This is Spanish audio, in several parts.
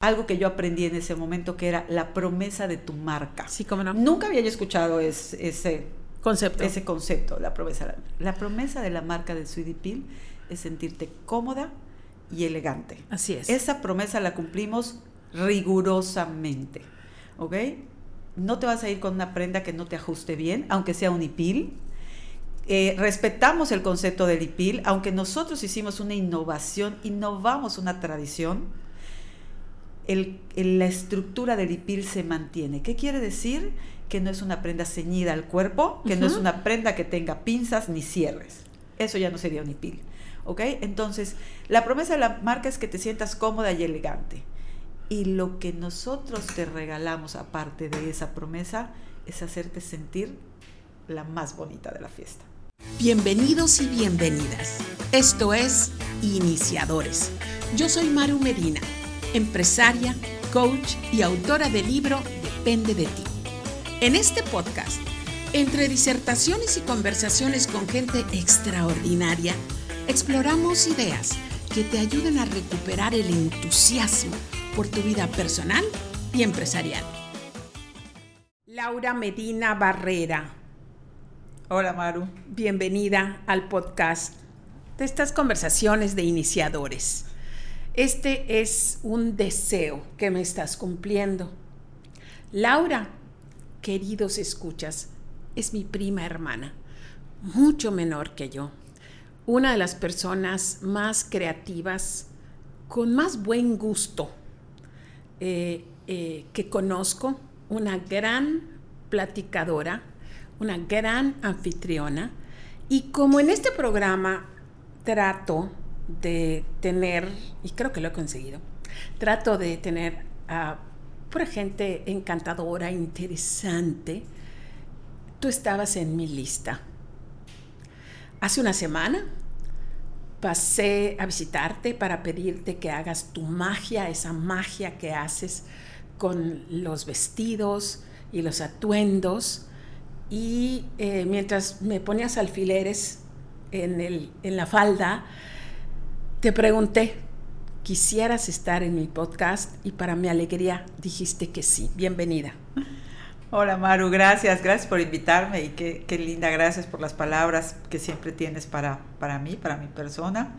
algo que yo aprendí en ese momento que era la promesa de tu marca. Sí, cómo no. Nunca había yo escuchado ese, ese concepto. Ese concepto, la promesa. La promesa de la marca de Sweetie Peel es sentirte cómoda y elegante. Así es. Esa promesa la cumplimos rigurosamente. ¿Ok? No te vas a ir con una prenda que no te ajuste bien, aunque sea un IPIL. Eh, respetamos el concepto del IPIL, aunque nosotros hicimos una innovación, innovamos una tradición el, la estructura del IPIL se mantiene. ¿Qué quiere decir? Que no es una prenda ceñida al cuerpo, que no es una prenda que tenga pinzas ni cierres. Eso ya no sería un IPIL. ¿Ok? Entonces, la promesa de la marca es que te sientas cómoda y elegante. Y lo que nosotros te regalamos, aparte de esa promesa, es hacerte sentir la más bonita de la fiesta. Bienvenidos y bienvenidas. Esto es Iniciadores. Yo soy Maru Medina empresaria, coach y autora del libro Depende de ti. En este podcast, entre disertaciones y conversaciones con gente extraordinaria, exploramos ideas que te ayuden a recuperar el entusiasmo por tu vida personal y empresarial. Laura Medina Barrera. Hola Maru. Bienvenida al podcast de estas conversaciones de iniciadores. Este es un deseo que me estás cumpliendo. Laura, queridos escuchas, es mi prima hermana, mucho menor que yo, una de las personas más creativas, con más buen gusto eh, eh, que conozco, una gran platicadora, una gran anfitriona, y como en este programa trato de tener, y creo que lo he conseguido, trato de tener a pura gente encantadora, interesante. Tú estabas en mi lista. Hace una semana pasé a visitarte para pedirte que hagas tu magia, esa magia que haces con los vestidos y los atuendos. Y eh, mientras me ponías alfileres en, el, en la falda, te pregunté, ¿quisieras estar en mi podcast? Y para mi alegría dijiste que sí. Bienvenida. Hola Maru, gracias, gracias por invitarme y qué, qué linda, gracias por las palabras que siempre tienes para, para mí, para mi persona.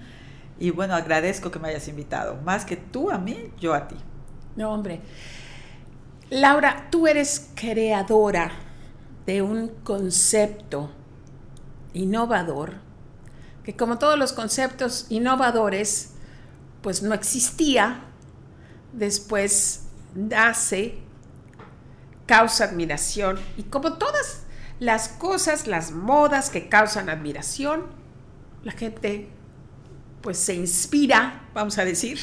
Y bueno, agradezco que me hayas invitado, más que tú a mí, yo a ti. No, hombre. Laura, tú eres creadora de un concepto innovador que como todos los conceptos innovadores, pues no existía, después nace, causa admiración, y como todas las cosas, las modas que causan admiración, la gente pues se inspira, vamos a decir,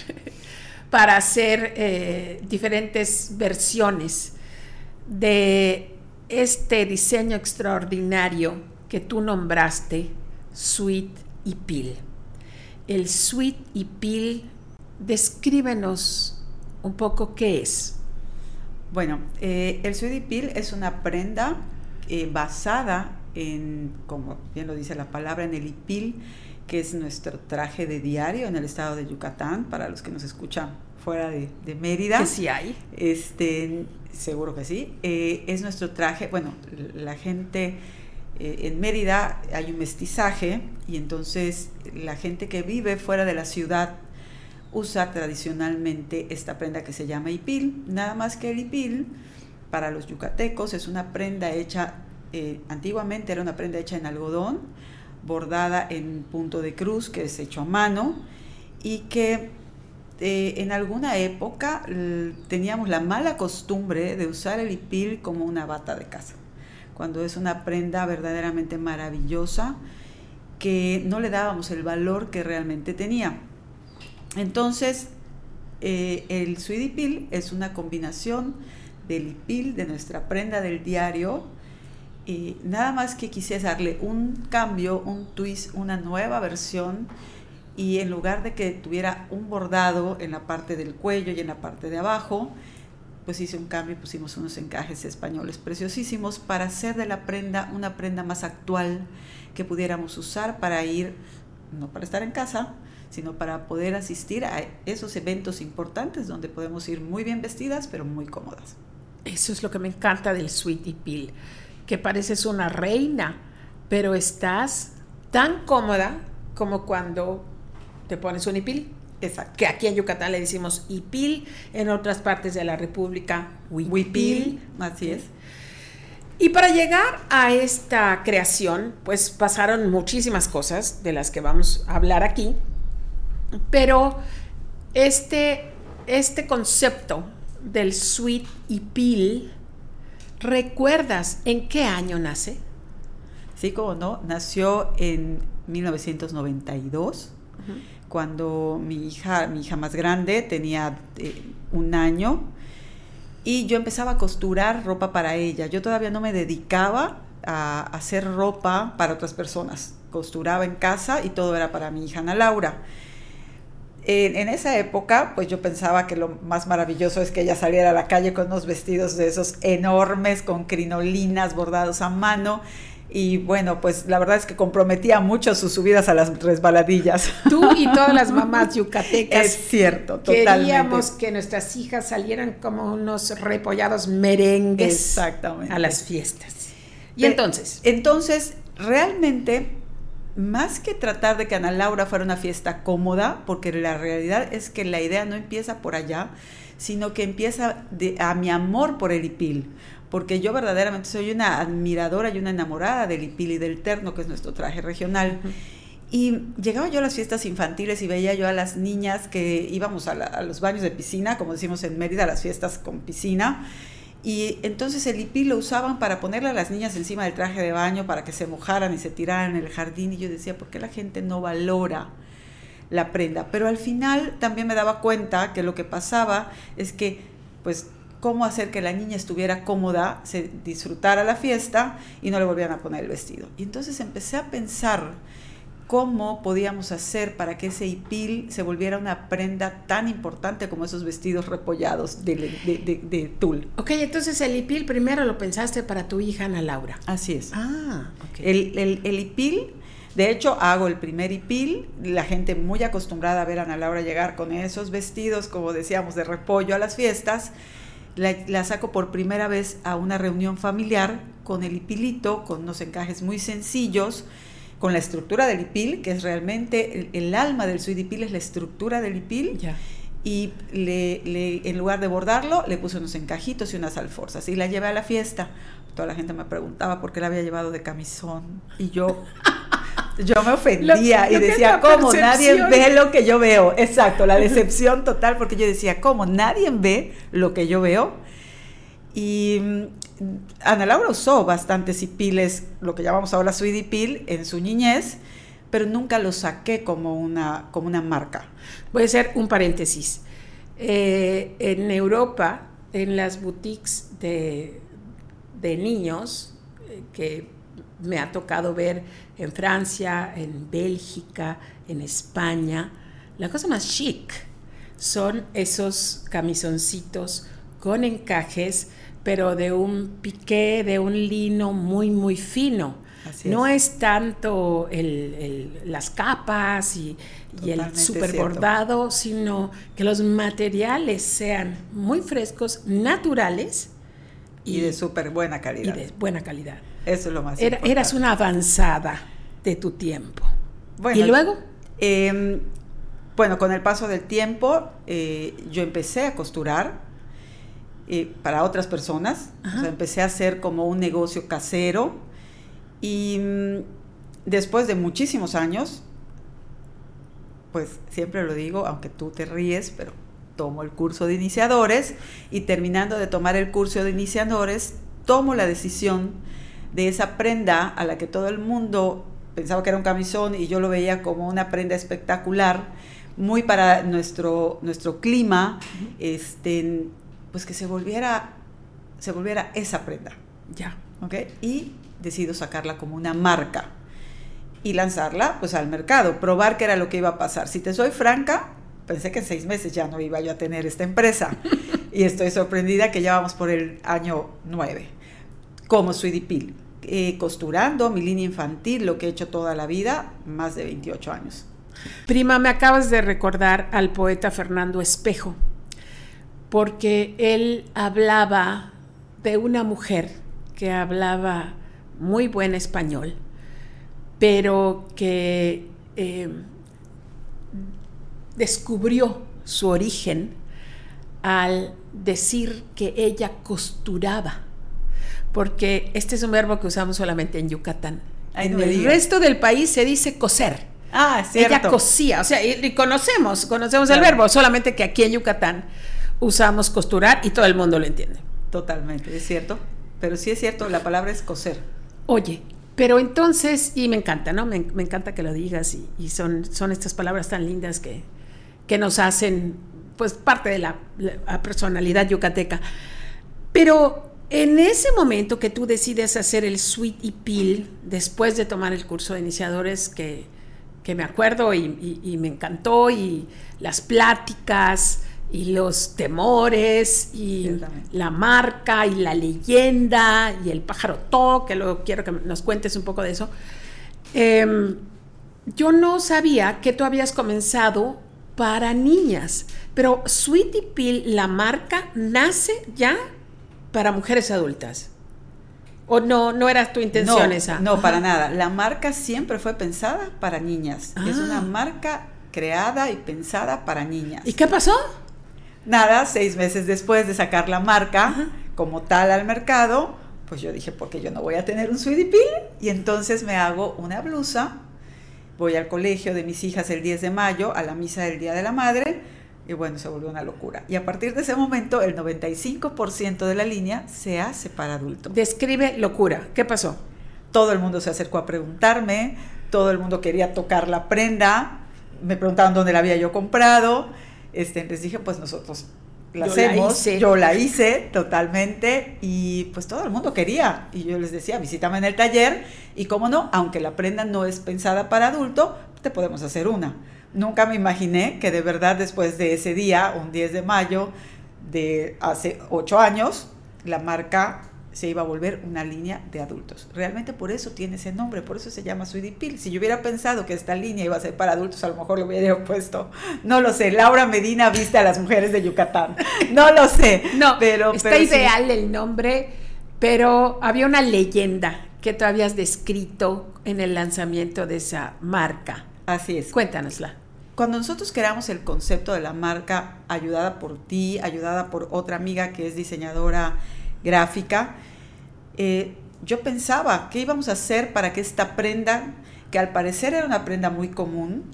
para hacer eh, diferentes versiones de este diseño extraordinario que tú nombraste, Sweet y pil. El sweet y pil, descríbenos un poco qué es. Bueno, eh, el sweet y pil es una prenda eh, basada en, como bien lo dice la palabra, en el ipil, que es nuestro traje de diario en el estado de Yucatán, para los que nos escuchan fuera de, Mérida. Que sí hay. Este, seguro que sí. Eh, es nuestro traje, bueno, la gente eh, en Mérida hay un mestizaje y entonces la gente que vive fuera de la ciudad usa tradicionalmente esta prenda que se llama ipil, nada más que el ipil para los yucatecos es una prenda hecha, eh, antiguamente era una prenda hecha en algodón, bordada en punto de cruz, que es hecho a mano, y que eh, en alguna época teníamos la mala costumbre de usar el ipil como una bata de casa cuando es una prenda verdaderamente maravillosa que no le dábamos el valor que realmente tenía. Entonces, eh, el Suidipil es una combinación del ipil, de nuestra prenda del diario, y nada más que quise darle un cambio, un twist, una nueva versión, y en lugar de que tuviera un bordado en la parte del cuello y en la parte de abajo, pues hice un cambio y pusimos unos encajes españoles preciosísimos para hacer de la prenda una prenda más actual que pudiéramos usar para ir, no para estar en casa, sino para poder asistir a esos eventos importantes donde podemos ir muy bien vestidas, pero muy cómodas. Eso es lo que me encanta del Sweetie Pill, que pareces una reina, pero estás tan cómoda como cuando te pones un hipil. Exacto. Que aquí en Yucatán le decimos hipil, en otras partes de la República huipil. Así es. Y para llegar a esta creación, pues pasaron muchísimas cosas de las que vamos a hablar aquí, pero este, este concepto del sweet y pil, ¿recuerdas en qué año nace? Sí, como no, nació en 1992, cuando mi hija, mi hija más grande tenía eh, un año y yo empezaba a costurar ropa para ella. Yo todavía no me dedicaba a hacer ropa para otras personas. Costuraba en casa y todo era para mi hija Ana Laura. En, esa época, pues yo pensaba que lo más maravilloso es que ella saliera a la calle con unos vestidos de esos enormes, con crinolinas bordados a mano. Y bueno, pues la verdad es que comprometía mucho sus subidas a las resbaladillas. Tú y todas las mamás yucatecas. Es cierto, totalmente. Queríamos que nuestras hijas salieran como unos repollados merengues Exactamente. a las fiestas. Y entonces. Entonces, realmente más que tratar de que Ana Laura fuera una fiesta cómoda, porque la realidad es que la idea no empieza por allá, sino que empieza de, a mi amor por el hipil, porque yo verdaderamente soy una admiradora y una enamorada del hipil y del terno, que es nuestro traje regional. Y llegaba yo a las fiestas infantiles y veía yo a las niñas que íbamos a, a los baños de piscina, como decimos en Mérida, las fiestas con piscina, y entonces el hipil lo usaban para ponerle a las niñas encima del traje de baño para que se mojaran y se tiraran en el jardín. Y yo decía, ¿por qué la gente no valora la prenda? Pero al final también me daba cuenta que lo que pasaba es que, pues, cómo hacer que la niña estuviera cómoda, se disfrutara la fiesta y no le volvieran a poner el vestido. Y entonces empecé a pensar cómo podíamos hacer para que ese hipil se volviera una prenda tan importante como esos vestidos repollados de, de, de, tul. Ok, entonces el hipil primero lo pensaste para tu hija Ana Laura. Así es. Ah, ok. El, el, el hipil, de hecho, hago el primer hipil, la gente muy acostumbrada a ver a Ana Laura llegar con esos vestidos, como decíamos, de repollo a las fiestas. La, la, saco por primera vez a una reunión familiar con el hipilito, con unos encajes muy sencillos, con la estructura del hipil, que es realmente el, el alma del suidipil, es la estructura del hipil. Y le, le, en lugar de bordarlo, le puse unos encajitos y unas alforzas. Y la llevé a la fiesta. Toda la gente me preguntaba por qué la había llevado de camisón. Y yo, yo me ofendía lo, lo y decía, ¿cómo? Nadie ve lo que yo veo. Exacto, la decepción total, porque yo decía, ¿cómo? Nadie ve lo que yo veo. Y Ana Laura usó bastantes hipiles, lo que llamamos ahora suidipil, en su niñez, pero nunca lo saqué como una, como una marca. Voy a hacer un paréntesis. Eh, en Europa, en las boutiques de, de niños, eh, que me ha tocado ver en Francia, en Bélgica, en España, la cosa más chic son esos camisoncitos con encajes pero de un piqué, de un lino muy, muy fino. Así no es. es tanto el, el, las capas y, y el super bordado, sino que los materiales sean muy frescos, naturales Y, de súper buena y calidad. de buena calidad. Eso es lo más Era- importante. eras una avanzada de tu tiempo. Bueno, ¿Y luego? Eh, bueno, con el paso del tiempo, eh, yo empecé a costurar eh, para otras personas. Ajá. O sea, empecé a hacer como un negocio casero. Y mm, después de muchísimos años, pues siempre lo digo, aunque tú te ríes, pero tomo el curso de iniciadores y terminando de tomar el curso de iniciadores, tomo la decisión de esa prenda a la que todo el mundo pensaba que era un camisón y yo lo veía como una prenda espectacular, muy para nuestro, nuestro clima, este, pues que se volviera, se volviera esa prenda. Ya. ¿ok? Y decido sacarla como una marca y lanzarla pues al mercado, probar qué era lo que iba a pasar. Si te soy franca, pensé que en seis meses ya no iba yo a tener esta empresa y estoy sorprendida que ya vamos por el año nueve como Peel, eh, costurando mi línea infantil, lo que he hecho toda la vida, más de 28 años. Prima, me acabas de recordar al poeta Fernando Espejo, porque él hablaba de una mujer que hablaba muy buen español, pero que eh, descubrió su origen al decir que ella costuraba, porque este es un verbo que usamos solamente en Yucatán. en el resto del país se dice coser. Ah, cierto. Ella cosía, o sea, y, conocemos, conocemos el verbo, solamente que aquí en Yucatán usamos costurar y todo el mundo lo entiende. Totalmente, es cierto. Pero sí es cierto, la palabra es coser. Oye, pero entonces, y me encanta, ¿no? Me, encanta que lo digas y, son, son estas palabras tan lindas que, que nos hacen, pues, parte de la, personalidad yucateca. Pero en ese momento que tú decides hacer el sweet y peel, después de tomar el curso de iniciadores, que, que me acuerdo y, y, me encantó, y las pláticas, y los temores y la marca y la leyenda y el pájaro to, que luego quiero que nos cuentes un poco de eso. Em, yo no sabía que tú habías comenzado para niñas, pero Sweetie Peel, la marca, nace ya para mujeres adultas. ¿O no, no era tu intención esa? No, para nada. La marca siempre fue pensada para niñas. Es una ah. marca creada y pensada para niñas. ¿Y qué pasó? Nada, seis meses después de sacar la marca como tal al mercado, pues yo dije, porque yo no voy a tener un Sweetie Peel? Y entonces me hago una blusa, voy al colegio de mis hijas el 10 de mayo, a la misa del Día de la Madre, y bueno, se volvió una locura. Y a partir de ese momento, el 95% de la línea se hace para adultos. Describe locura. ¿Qué pasó? Todo el mundo se acercó a preguntarme, todo el mundo quería tocar la prenda, me preguntaban dónde la había yo comprado este, les dije, pues nosotros la hacemos, yo la hice totalmente y pues todo el mundo quería. Y yo les decía, visítame en el taller y cómo no, aunque la prenda no es pensada para adulto, te podemos hacer una. Nunca me imaginé que de verdad después de ese día, un 10 de mayo de hace ocho años, la marca se iba a volver una línea de adultos. Realmente por eso tiene ese nombre, por eso se llama Sweetie Peel. Si yo hubiera pensado que esta línea iba a ser para adultos, a lo mejor lo hubiera puesto, no lo sé, Laura Medina viste a las mujeres de Yucatán. No lo sé. No, pero está ideal el nombre, pero había una leyenda que tú habías descrito en el lanzamiento de esa marca. Así es. Cuéntanosla. Cuando nosotros creamos el concepto de la marca ayudada por ti, ayudada por otra amiga que es diseñadora gráfica, eh, yo pensaba qué íbamos a hacer para que esta prenda, que al parecer era una prenda muy común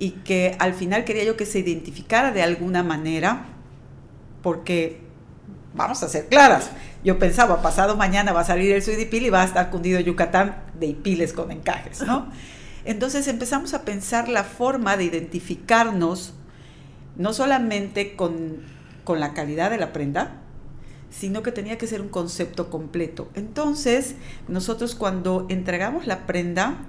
y que al final quería yo que se identificara de alguna manera, porque vamos a ser claras, yo pensaba, pasado mañana va a salir el Suidipil y va a estar cundido Yucatán de hipiles con encajes, ¿no? Entonces empezamos a pensar la forma de identificarnos, no solamente con, con la calidad de la prenda, sino que tenía que ser un concepto completo. Entonces, nosotros cuando entregamos la prenda,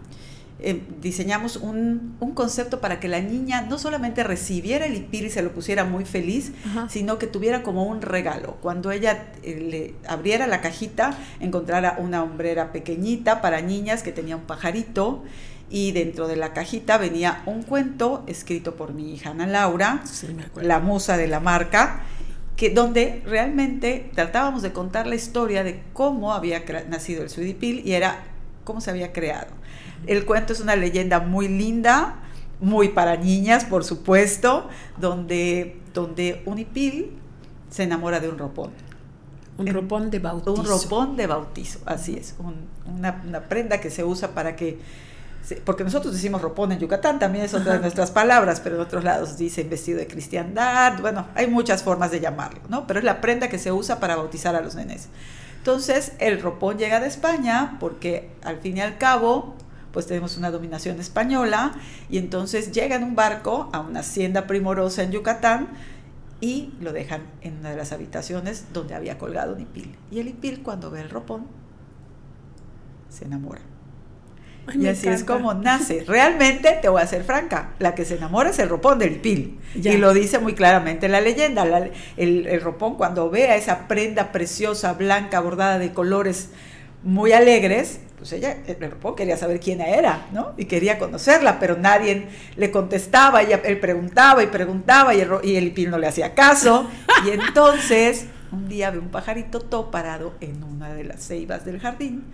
eh, diseñamos un, concepto para que la niña no solamente recibiera el hipil y se lo pusiera muy feliz, sino que tuviera como un regalo. Cuando ella eh, le abriera la cajita, encontrara una hombrera pequeñita para niñas que tenía un pajarito y dentro de la cajita venía un cuento escrito por mi hija Ana Laura, la musa de la marca, que donde realmente tratábamos de contar la historia de cómo había nacido el Suidipil y era cómo se había creado. El cuento es una leyenda muy linda, muy para niñas, por supuesto, donde, donde un se enamora de un ropón. Un ropón de bautizo. Un ropón de bautizo, así es. una, una prenda que se usa para que porque nosotros decimos ropón en Yucatán, también es otra de nuestras palabras, pero en otros lados dicen vestido de cristiandad, bueno, hay muchas formas de llamarlo, ¿no? Pero es la prenda que se usa para bautizar a los nenes. Entonces, el ropón llega de España porque al fin y al cabo, pues tenemos una dominación española y entonces llega en un barco a una hacienda primorosa en Yucatán y lo dejan en una de las habitaciones donde había colgado un hipil. Y el hipil cuando ve el ropón se enamora y así es como nace. Realmente, te voy a ser franca, la que se enamora es el ropón del pil. Y lo dice muy claramente la leyenda. el, el, ropón cuando ve a esa prenda preciosa, blanca, bordada de colores muy alegres, pues ella, el Ropón quería saber quién era, ¿no? Y quería conocerla, pero nadie le contestaba, ella, él preguntaba y preguntaba y el, y el Ipil no le hacía caso. Y entonces un día ve un pajarito todo parado en una de las ceibas del jardín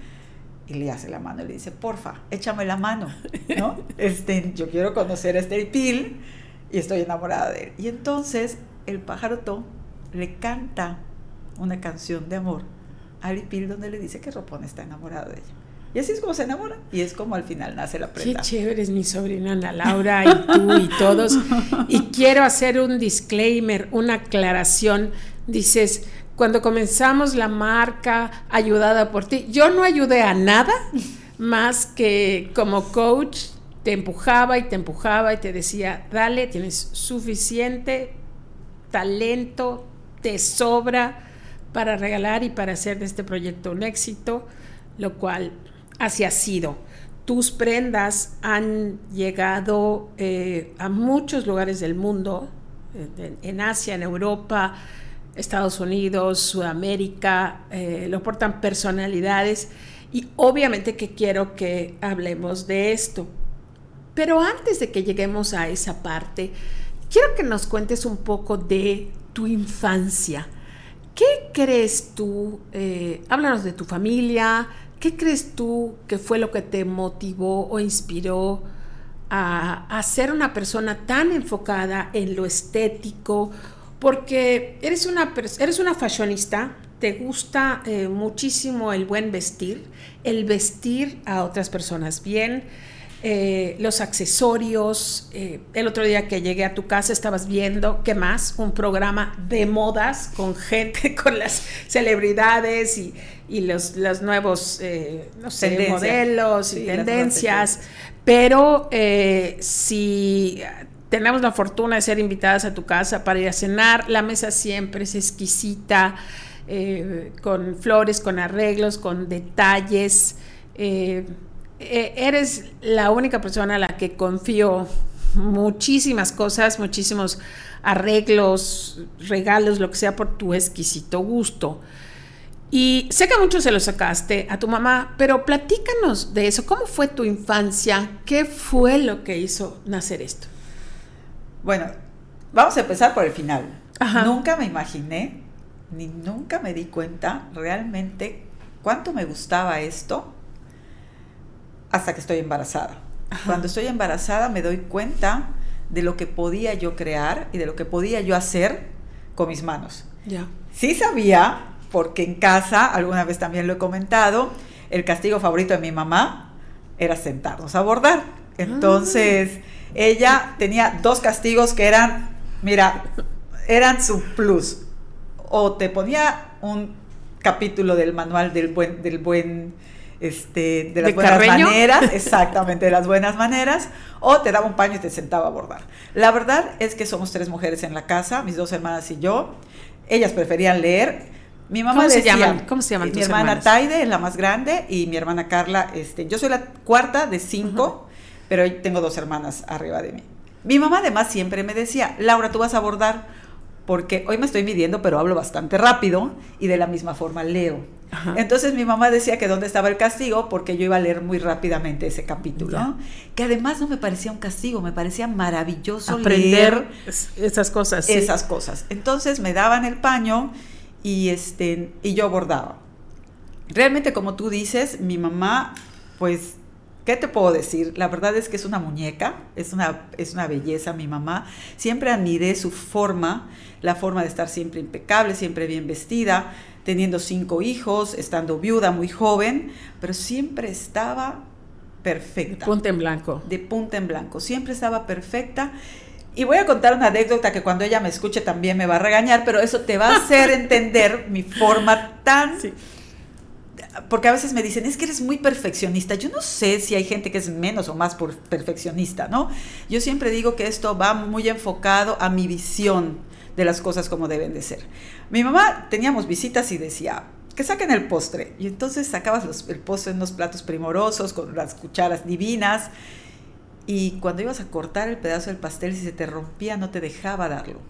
y le hace la mano y le dice, porfa, échame la mano, ¿no? Este, yo quiero conocer a este Ipil y estoy enamorada de él. Y entonces el pájaro to le canta una canción de amor a Ipil donde le dice que Ropón está enamorado de ella. Y así es como se enamora y es como al final nace la prenda. Qué chévere es mi sobrina Ana Laura y tú y todos. Y quiero hacer un disclaimer, una aclaración. Dices, cuando comenzamos la marca ayudada por ti, yo no ayudé a nada más que como coach te empujaba y te empujaba y te decía, dale, tienes suficiente talento, te sobra para regalar y para hacer de este proyecto un éxito, lo cual así ha sido. Tus prendas han llegado eh, a muchos lugares del mundo, en, Asia, en Europa, Estados Unidos, Sudamérica, eh, lo portan personalidades y obviamente que quiero que hablemos de esto. Pero antes de que lleguemos a esa parte, quiero que nos cuentes un poco de tu infancia. ¿Qué crees tú? Eh, háblanos de tu familia. ¿Qué crees tú que fue lo que te motivó o inspiró a, ser una persona tan enfocada en lo estético? Porque eres una, eres una fashionista, te gusta eh, muchísimo el buen vestir, el vestir a otras personas bien eh, los accesorios. Eh, el otro día que llegué a tu casa estabas viendo, ¿qué más? Un programa de modas con gente, con las celebridades y, los, nuevos, eh, no sé, modelos y tendencias. Pero si tenemos la fortuna de ser invitadas a tu casa para ir a cenar, la mesa siempre es exquisita, con flores, con arreglos, con detalles. Eh, eres la única persona a la que confío muchísimas cosas, muchísimos arreglos, regalos, lo que sea por tu exquisito gusto. Y sé que mucho se lo sacaste a tu mamá, pero platícanos de eso. ¿Cómo fue tu infancia? ¿Qué fue lo que hizo nacer esto? Bueno, vamos a empezar por el final. Nunca me imaginé, ni nunca me di cuenta realmente cuánto me gustaba esto hasta que estoy embarazada. Cuando estoy embarazada me doy cuenta de lo que podía yo crear y de lo que podía yo hacer con mis manos. Ya. Sí sabía, porque en casa, alguna vez también lo he comentado, el castigo favorito de mi mamá era sentarnos a bordar. Entonces, ah. Ella tenía dos castigos que eran, mira, eran su plus. O te ponía un capítulo del manual del buen, del buen este, de las buenas maneras, exactamente, de las buenas maneras, o te daba un paño y te sentaba a bordar. La verdad es que somos tres mujeres en la casa, mis dos hermanas y yo. Ellas preferían leer. Mi mamá ¿Cómo se llaman? ¿Cómo se llaman Mi hermana Taide es la más grande y mi hermana Carla, este, yo soy la cuarta de cinco, pero tengo dos hermanas arriba de mí. Mi mamá además siempre me decía, Laura, tú vas a bordar porque hoy me estoy midiendo, pero hablo bastante rápido y de la misma forma leo. Entonces mi mamá decía que dónde estaba el castigo porque yo iba a leer muy rápidamente ese capítulo, que además no me parecía un castigo, me parecía maravilloso aprender esas cosas. Esas cosas. Entonces me daban el paño y este y yo bordaba. Realmente como tú dices, mi mamá pues ¿Qué te puedo decir? La verdad es que es una muñeca, es una, es una belleza mi mamá. Siempre admiré su forma, la forma de estar siempre impecable, siempre bien vestida, teniendo cinco hijos, estando viuda muy joven, pero siempre estaba perfecta. De punta en blanco. De punta en blanco, siempre estaba perfecta. Y voy a contar una anécdota que cuando ella me escuche también me va a regañar, pero eso te va a hacer entender mi forma tan porque a veces me dicen, es que eres muy perfeccionista. Yo no sé si hay gente que es menos o más perfeccionista, ¿no? Yo siempre digo que esto va muy enfocado a mi visión de las cosas como deben de ser. Mi mamá teníamos visitas y decía, que saquen el postre. Y entonces sacabas el postre en unos platos primorosos, con las cucharas divinas. Y cuando ibas a cortar el pedazo del pastel, si se te rompía, no te dejaba darlo.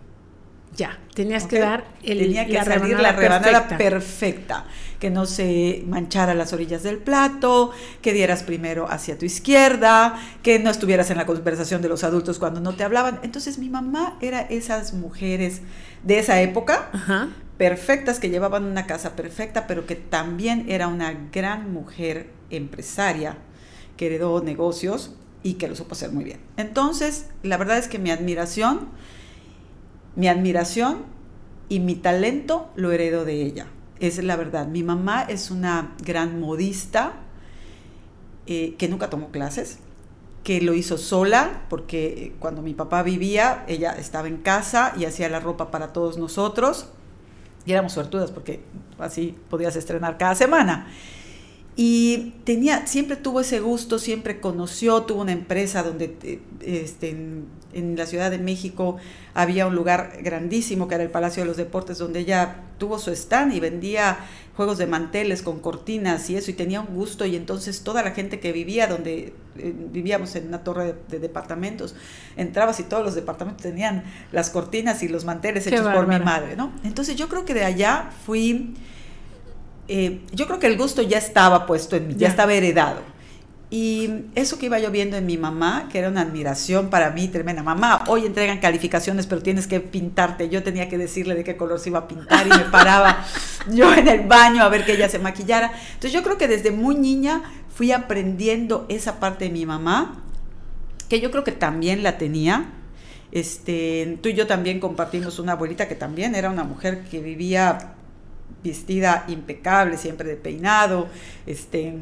Ya, tenías que dar el, Tenía que salir la rebanada perfecta. que no se manchara las orillas del plato, que dieras primero hacia tu izquierda, que no estuvieras en la conversación de los adultos cuando no te hablaban. Entonces mi mamá era esas mujeres de esa época, perfectas, que llevaban una casa perfecta, pero que también era una gran mujer empresaria, que heredó negocios y que lo supo hacer muy bien. Entonces, la verdad es que mi admiración mi admiración y mi talento lo heredo de ella. Es la verdad. Mi mamá es una gran modista eh, que nunca tomó clases, que lo hizo sola, porque cuando mi papá vivía, ella estaba en casa y hacía la ropa para todos nosotros. Y éramos suertudas porque así podías estrenar cada semana. Y tenía, siempre tuvo ese gusto, siempre conoció, tuvo una empresa donde eh, este, en, la Ciudad de México había un lugar grandísimo que era el Palacio de los Deportes, donde ella tuvo su stand y vendía juegos de manteles con cortinas y eso, y tenía un gusto, y entonces toda la gente que vivía donde eh, vivíamos en una torre de, departamentos, entrabas y todos los departamentos tenían las cortinas y los manteles hechos por mi madre, ¿no? Entonces yo creo que de allá fui eh, yo creo que el gusto ya estaba puesto en mí, ya. estaba heredado. Y eso que iba yo viendo en mi mamá, que era una admiración para mí tremenda. Mamá, hoy entregan calificaciones, pero tienes que pintarte. Yo tenía que decirle de qué color se iba a pintar y me paraba yo en el baño a ver que ella se maquillara. Entonces yo creo que desde muy niña fui aprendiendo esa parte de mi mamá, que yo creo que también la tenía. Este, tú y yo también compartimos una abuelita que también era una mujer que vivía vestida impecable, siempre de peinado, este,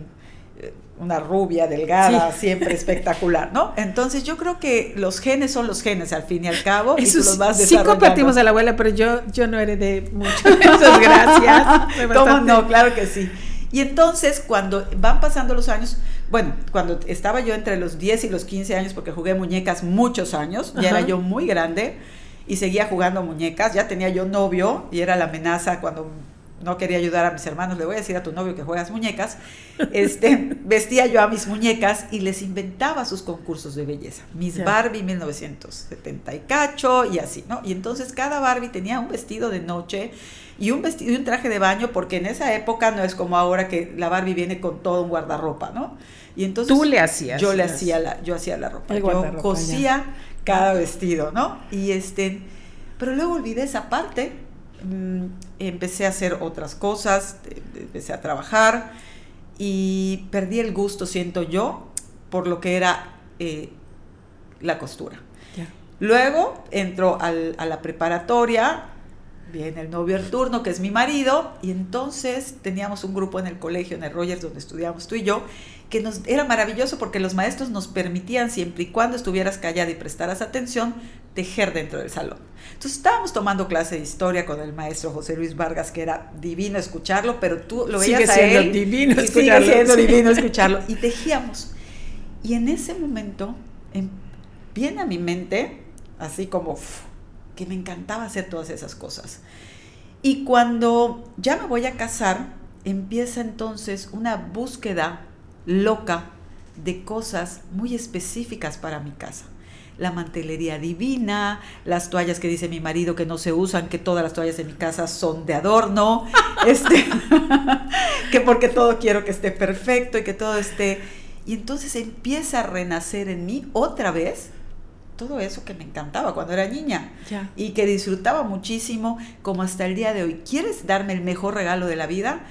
una rubia, delgada, siempre espectalar, ¿no? Entonces yo creo que los genes son los genes al fin y al cabo. y tú los vas sí compartimos a la abuela, pero yo, yo no heredé mucho. Muchas gracias. ¿Cómo no? Claro que sí. Y entonces cuando van pasando los años, bueno, cuando estaba yo entre los 10 y los 15 años, porque jugué muñecas muchos años, ya era yo muy grande y seguía jugando muñecas, ya tenía yo novio y era la amenaza cuando no quería ayudar a mis hermanos, le voy a decir a tu novio que juegas muñecas, este, vestía yo a mis muñecas y les inventaba sus concursos de belleza. Mis Barbie 1970 y cacho y así, ¿no? Y entonces cada Barbie tenía un vestido de noche y un vestido y un traje de baño porque en esa época no es como ahora que la Barbie viene con todo un guardarropa, ¿no? Y entonces tú le hacías yo le hacía la yo hacía la ropa, yo cosía cada vestido, ¿no? Y este pero luego olvidé esa parte Mm, empecé a hacer otras cosas, empecé a trabajar y perdí el gusto, siento yo, por lo que era eh, la costura. Luego entro a la preparatoria, viene el novio Arturno, que es mi marido, y entonces teníamos un grupo en el colegio, en el Rogers, donde estudiábamos tú y yo, que nos, era maravilloso porque los maestros nos permitían, siempre y cuando estuvieras callada y prestaras atención, tejer dentro del salón. Entonces estábamos tomando clase de historia con el maestro José Luis Vargas, que era divino escucharlo, pero tú lo veías sigue a él. Divino y escucharlo, sigue siendo divino escucharlo. Y tejíamos. Y en ese momento em, viene a mi mente, así como que me encantaba hacer todas esas cosas. Y cuando ya me voy a casar, empieza entonces una búsqueda loca de cosas muy específicas para mi casa. La mantelería divina, las toallas que dice mi marido que no se usan, que todas las toallas de mi casa son de adorno, este, que porque todo quiero que esté perfecto y que todo esté... Y entonces empieza a renacer en mí otra vez todo eso que me encantaba cuando era niña y que disfrutaba muchísimo como hasta el día de hoy. ¿Quieres darme el mejor regalo de la vida?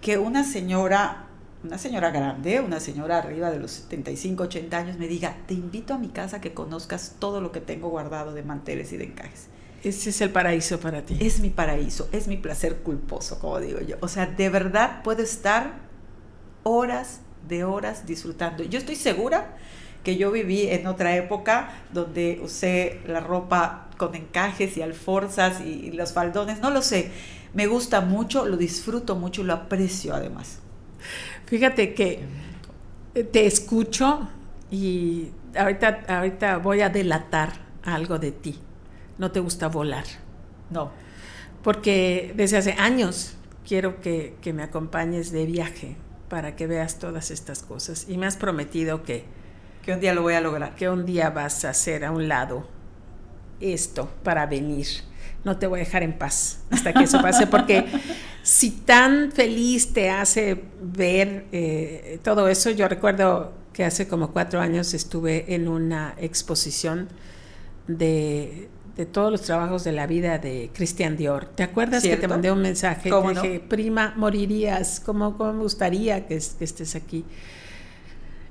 Que una señora una señora grande, una señora arriba de los 75, 80 años, me diga, te invito a mi casa que conozcas todo lo que tengo guardado de manteles y de encajes. Ese es el paraíso para ti. Es mi paraíso, es mi placer culposo, como digo yo. O sea, de verdad puedo estar horas de horas disfrutando. Yo estoy segura que yo viví en otra época donde usé la ropa con encajes y alforzas y los faldones, no lo sé. Me gusta mucho, lo disfruto mucho y lo aprecio además. Fíjate que te escucho y ahorita, ahorita voy a delatar algo de ti. No te gusta volar. No. Porque desde hace años quiero que, me acompañes de viaje para que veas todas estas cosas. Y me has prometido que... Que un día lo voy a lograr. Que un día vas a hacer a un lado esto para venir. no te voy a dejar en paz hasta que eso pase, porque si tan feliz te hace ver eh, todo eso, yo recuerdo que hace como cuatro años estuve en una exposición de, todos los trabajos de la vida de Christian Dior. ¿Te acuerdas que te mandé un mensaje? Te dije, prima, morirías, ¿cómo, me gustaría que estés aquí?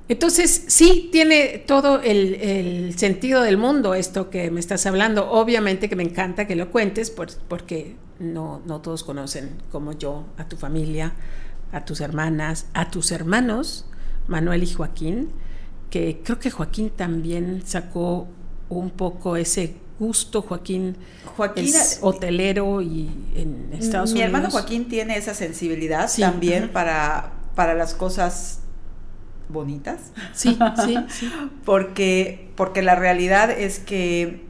Entonces, sí, tiene todo el, sentido del mundo esto que me estás hablando. Obviamente que me encanta que lo cuentes porque no, no todos conocen como yo a tu familia, a tus hermanas, a tus hermanos, Manuel y Joaquín, que creo que Joaquín también sacó un poco ese gusto. Joaquín, Joaquín es hotelero y en Estados Unidos. Mi hermano Joaquín tiene esa sensibilidad también para, para las cosas bonitas. Sí, sí, sí. porque, porque la realidad es que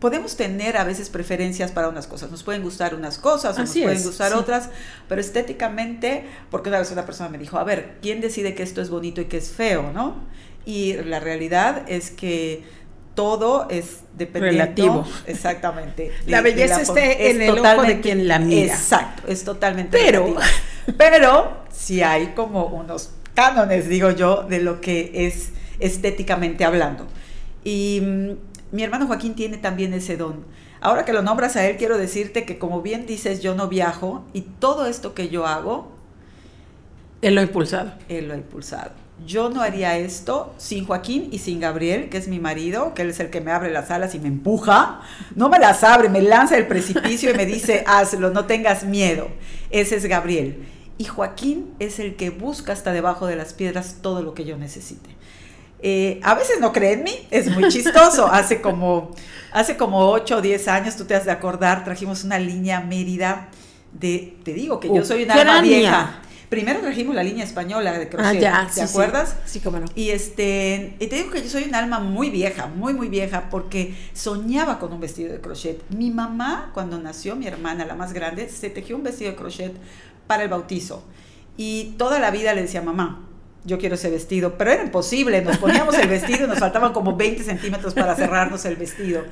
podemos tener a veces preferencias para unas cosas. Nos pueden gustar unas cosas o nos pueden gustar otras, pero estéticamente, porque una vez una persona me dijo, a ver, ¿quién decide que esto es bonito y que es feo, no? Y la realidad es que todo es dependiendo. Relativo. Exactamente. la belleza está en el ojo de quien la mira. Exacto, es totalmente Pero, pero si hay como unos cánones, digo yo, de lo que es estéticamente hablando. Y mm, mi hermano Joaquín tiene también ese don. Ahora que lo nombras a él, quiero decirte que como bien dices, yo no viajo y todo esto que yo hago... Él lo ha impulsado. Él lo ha impulsado. Yo no haría esto sin Joaquín y sin Gabriel, que es mi marido, que él es el que me abre las alas y me empuja. No me las abre, me lanza el precipicio y me dice, hazlo, no tengas miedo. Ese es Gabriel. Y Joaquín es el que busca hasta debajo de las piedras todo lo que yo necesite. Eh, a veces no cree en mí, es muy chistoso. hace como, hace como 8 o 10 años, tú te has de acordar, trajimos una línea Mérida de, te digo que yo soy una alma vieja. Primero trajimos la línea española de crochet, ah, ¿te acuerdas? Sí, cómo no. Y este, y te digo que yo soy un alma muy vieja, muy muy vieja porque soñaba con un vestido de crochet. Mi mamá cuando nació mi hermana, la más grande, se tejió un vestido de crochet para el bautizo y toda la vida le decía mamá, yo quiero ese vestido, pero era imposible, nos poníamos el vestido y nos faltaban como 20 centímetros para cerrarnos el vestido.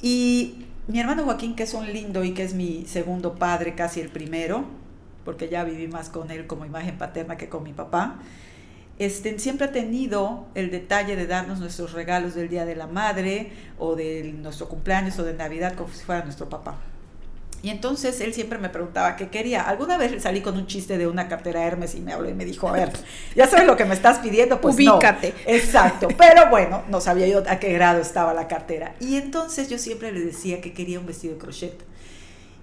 Y mi hermano Joaquín, que es un lindo y que es mi segundo padre, casi el primero, porque ya viví más con él como imagen paterna que con mi papá, este, siempre ha tenido el detalle de darnos nuestros regalos del Día de la Madre o de nuestro cumpleaños o de Navidad como si fuera nuestro papá. Y entonces él siempre me preguntaba qué quería. Alguna vez salí con un chiste de una cartera Hermes y me habló y me dijo, a ver, ya sabes lo que me estás pidiendo, pues Ubícate. Exacto. Pero bueno, no sabía yo a qué grado estaba la cartera. Y entonces yo siempre le decía que quería un vestido de crochet.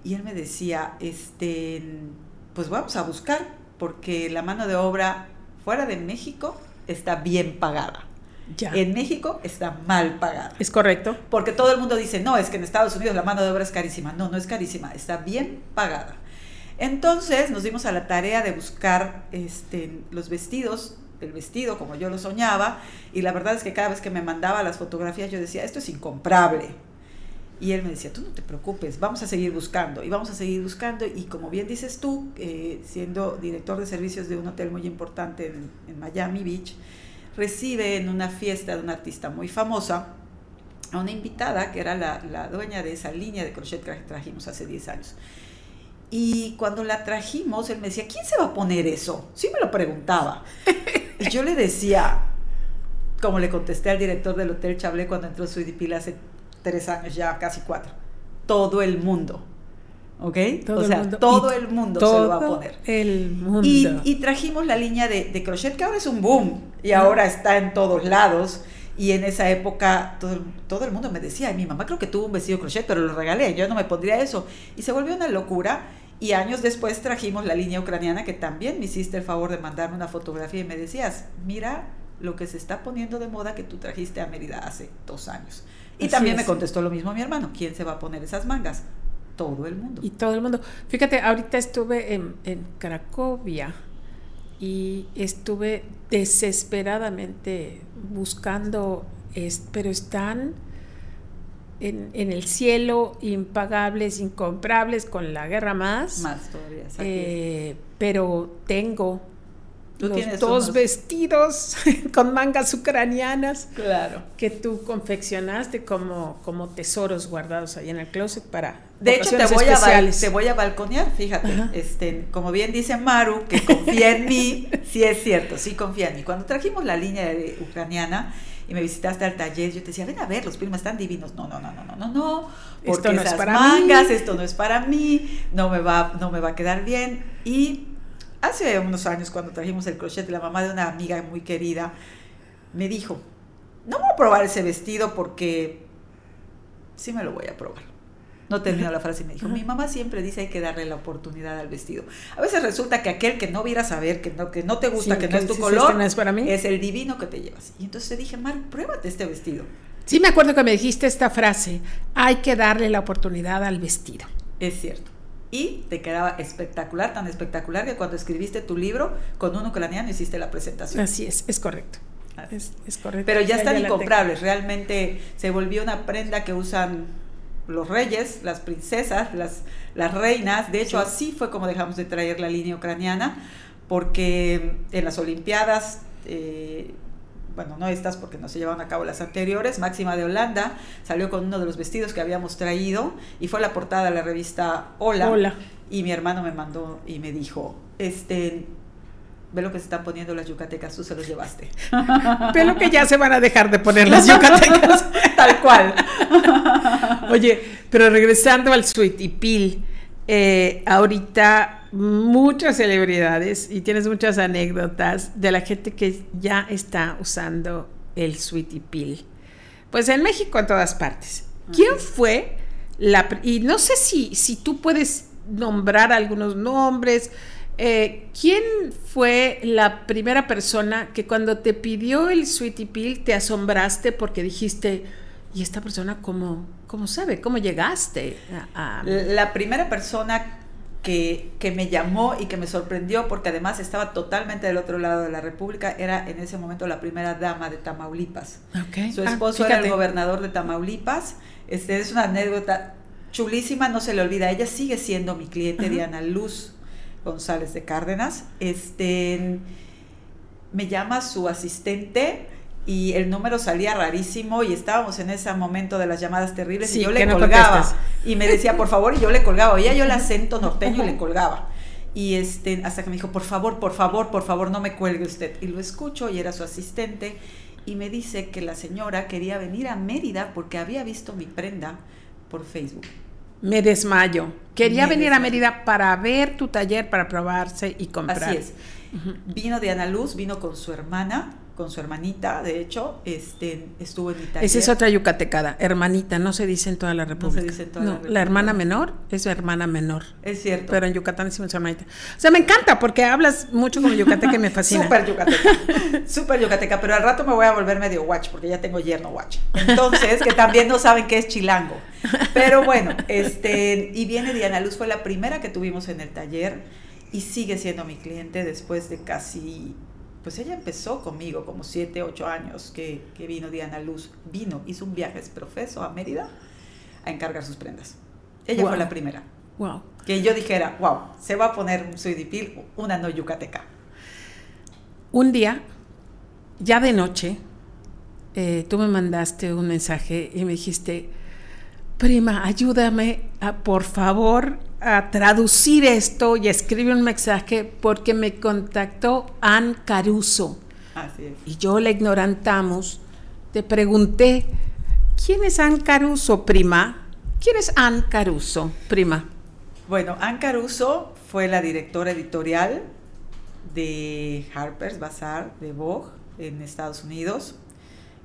Y él me decía, este, pues vamos a buscar, porque la mano de obra fuera de México está bien pagada. En México está mal pagada. Es correcto. Porque todo el mundo dice, no, es que en Estados Unidos la mano de obra es carísima. No, no es carísima, está bien pagada. Entonces nos dimos a la tarea de buscar este, los vestidos, el vestido como yo lo soñaba, y la verdad es que cada vez que me mandaba las fotografías yo decía, esto es incomprable. Y él me decía, tú no te preocupes, vamos a seguir buscando y vamos a seguir buscando. Y como bien dices tú, eh, siendo director de servicios de un hotel muy importante en, en Miami Beach, recibe en una fiesta de una artista muy famosa a una invitada que era la, dueña de esa línea de crochet que trajimos hace 10 años. Y cuando la trajimos, él me decía, ¿quién se va a poner eso? Sí me lo preguntaba. Y yo le decía, como le contesté al director del Hotel Chablé cuando entró su hace tres años, ya casi cuatro, todo el mundo. ¿Ok? o sea, todo el mundo se lo va a poner. El mundo. Y, trajimos la línea de, de, crochet, que ahora es un boom y ahora está en todos lados. Y en esa época todo, todo el mundo me decía, mi mamá creo que tuvo un vestido crochet, pero lo regalé, yo no me pondría eso. Y se volvió una locura. Y años después trajimos la línea ucraniana, que también me hiciste el favor de mandarme una fotografía y me decías, mira lo que se está poniendo de moda que tú trajiste a Mérida hace dos años. Y también me contestó lo mismo mi hermano, ¿quién se va a poner esas mangas? Todo el mundo. Y todo el mundo. Fíjate, ahorita estuve en, Cracovia y estuve desesperadamente buscando, pero están en, el cielo impagables, incomprables con la guerra más. Más todavía. Eh, pero tengo los dos vestidos con mangas ucranianas. Claro. Que tú confeccionaste como, como tesoros guardados ahí en el closet para. De hecho, te voy, a te voy a balconear, fíjate. Este, como bien dice Maru, que confía en mí, sí es cierto, sí confía en mí. Cuando trajimos la línea de, ucraniana y me visitaste al taller, yo te decía, ven a ver, los primas están divinos. No, no, no, no, no, no, no. Porque esto no es para mangas, mí. esto no es para mí, no me va, no me va a quedar bien. Y hace unos años cuando trajimos el crochet, la mamá de una amiga muy querida me dijo, no voy a probar ese vestido porque sí me lo voy a probar. No terminó la frase y me dijo, mi mamá siempre dice hay que darle la oportunidad al vestido. A veces resulta que aquel que no viera saber, que no, que no te gusta, que, no es tu color, es, para mí. es el divino que te llevas. Y entonces dije, Mar, pruébate este vestido. Sí, me acuerdo que me dijiste esta frase, hay que darle la oportunidad al vestido. Es cierto y te quedaba espectacular, tan espectacular que cuando escribiste tu libro con uno ucraniano hiciste la presentación. Así es, es correcto. Es, correcto. Pero ya están incomprables, realmente se volvió una prenda que usan los reyes, las princesas, las, las reinas. De hecho, así fue como dejamos de traer la línea ucraniana, porque en las Olimpiadas eh, bueno, no estas porque no se llevaron a cabo las anteriores, Máxima de Holanda salió con uno de los vestidos que habíamos traído y fue la portada de la revista Hola. Hola. Y mi hermano me mandó y me dijo, este, ve lo que se están poniendo las yucatecas, tú se los llevaste. Ve lo que ya se van a dejar de poner las yucatecas. Tal cual. Oye, pero regresando al Sweet y Pil, eh, ahorita muchas celebridades y tienes muchas anécdotas de la gente que ya está usando el Sweetie Pill. Pues en México en todas partes. ¿Quién fue la... Y no sé si, si tú puedes nombrar algunos nombres. Eh, ¿Quién fue la primera persona que cuando te pidió el Sweetie Pill te asombraste porque dijiste, ¿y esta persona cómo, cómo sabe? ¿Cómo llegaste a... La primera persona que, que, me llamó y que me sorprendió porque además estaba totalmente del otro lado de la República, era en ese momento la primera dama de Tamaulipas. Su ah, esposo era el gobernador de Tamaulipas. Este, es una anécdota chulísima, no se le olvida. Ella sigue siendo mi cliente, Diana Luz González de Cárdenas. Este, me llama su asistente y el número salía rarísimo y estábamos en ese momento de las llamadas terribles y yo le colgaba y me decía por favor y yo le colgaba, oía yo el acento norteño y le colgaba y este hasta que me dijo por favor, por favor, por favor no me cuelgue usted y lo escucho y era su asistente y me dice que la señora quería venir a Mérida porque había visto mi prenda por Facebook. Me desmayo. Quería venir a Mérida para ver tu taller, para probarse y comprar. Así es. Vino de Ana Luz, vino con su hermana con su hermanita, de hecho, este, estuvo en Italia. Esa es otra yucatecada, hermanita, no se dice en toda la República. No se dice en toda la República. La hermana menor es hermana menor. Es cierto. Pero en Yucatán decimos hermanita. O sea, me encanta porque hablas mucho como yucateca y me fascina. Súper yucateca, súper yucateca, pero al rato me voy a volver medio watch porque ya tengo yerno watch. Entonces, que también no saben qué es chilango. Pero bueno, este, y viene Diana Luz, fue la primera que tuvimos en el taller y sigue siendo mi cliente después de casi pues ella empezó conmigo como siete, ocho años que, vino Diana Luz. Vino, hizo un viaje profeso a Mérida a encargar sus prendas. Ella fue la primera. Wow. Que yo dijera, wow, se va a poner un suidipil, una no yucateca. Un día, ya de noche, eh, tú me mandaste un mensaje y me dijiste, prima, ayúdame, a, por favor, a traducir esto y escribe un mensaje porque me contactó Ann Caruso. Así es. Y yo la ignorantamos. Te pregunté, ¿quién es Ann Caruso, prima? ¿Quién es Ann Caruso, prima? Bueno, Ann Caruso fue la directora editorial de Harper's Bazaar de Vogue en Estados Unidos.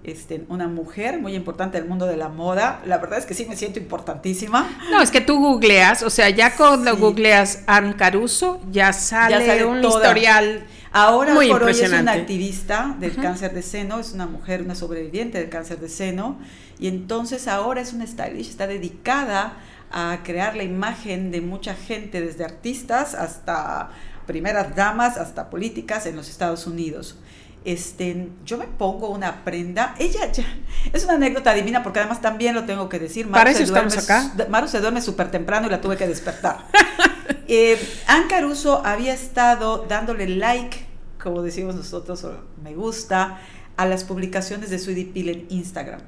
Este, una mujer muy importante del mundo de la moda. La verdad es que sí me siento importantísima. No, es que tú googleas, o sea, ya cuando googleas Ann Caruso, ya sale, un historial. Ahora muy por hoy es una activista del cáncer de seno, es una mujer, una sobreviviente del cáncer de seno, y entonces ahora es una stylist, está dedicada a crear la imagen de mucha gente, desde artistas hasta primeras damas, hasta políticas en los Estados Unidos este, yo me pongo una prenda. Ella ya, es una anécdota divina porque además también lo tengo que decir. Maru Para eso estamos acá. Maru se duerme súper temprano y la tuve que despertar. eh, Ann Caruso había estado dándole like como decimos nosotros, me gusta, a las publicaciones de Sweetie Peel en Instagram.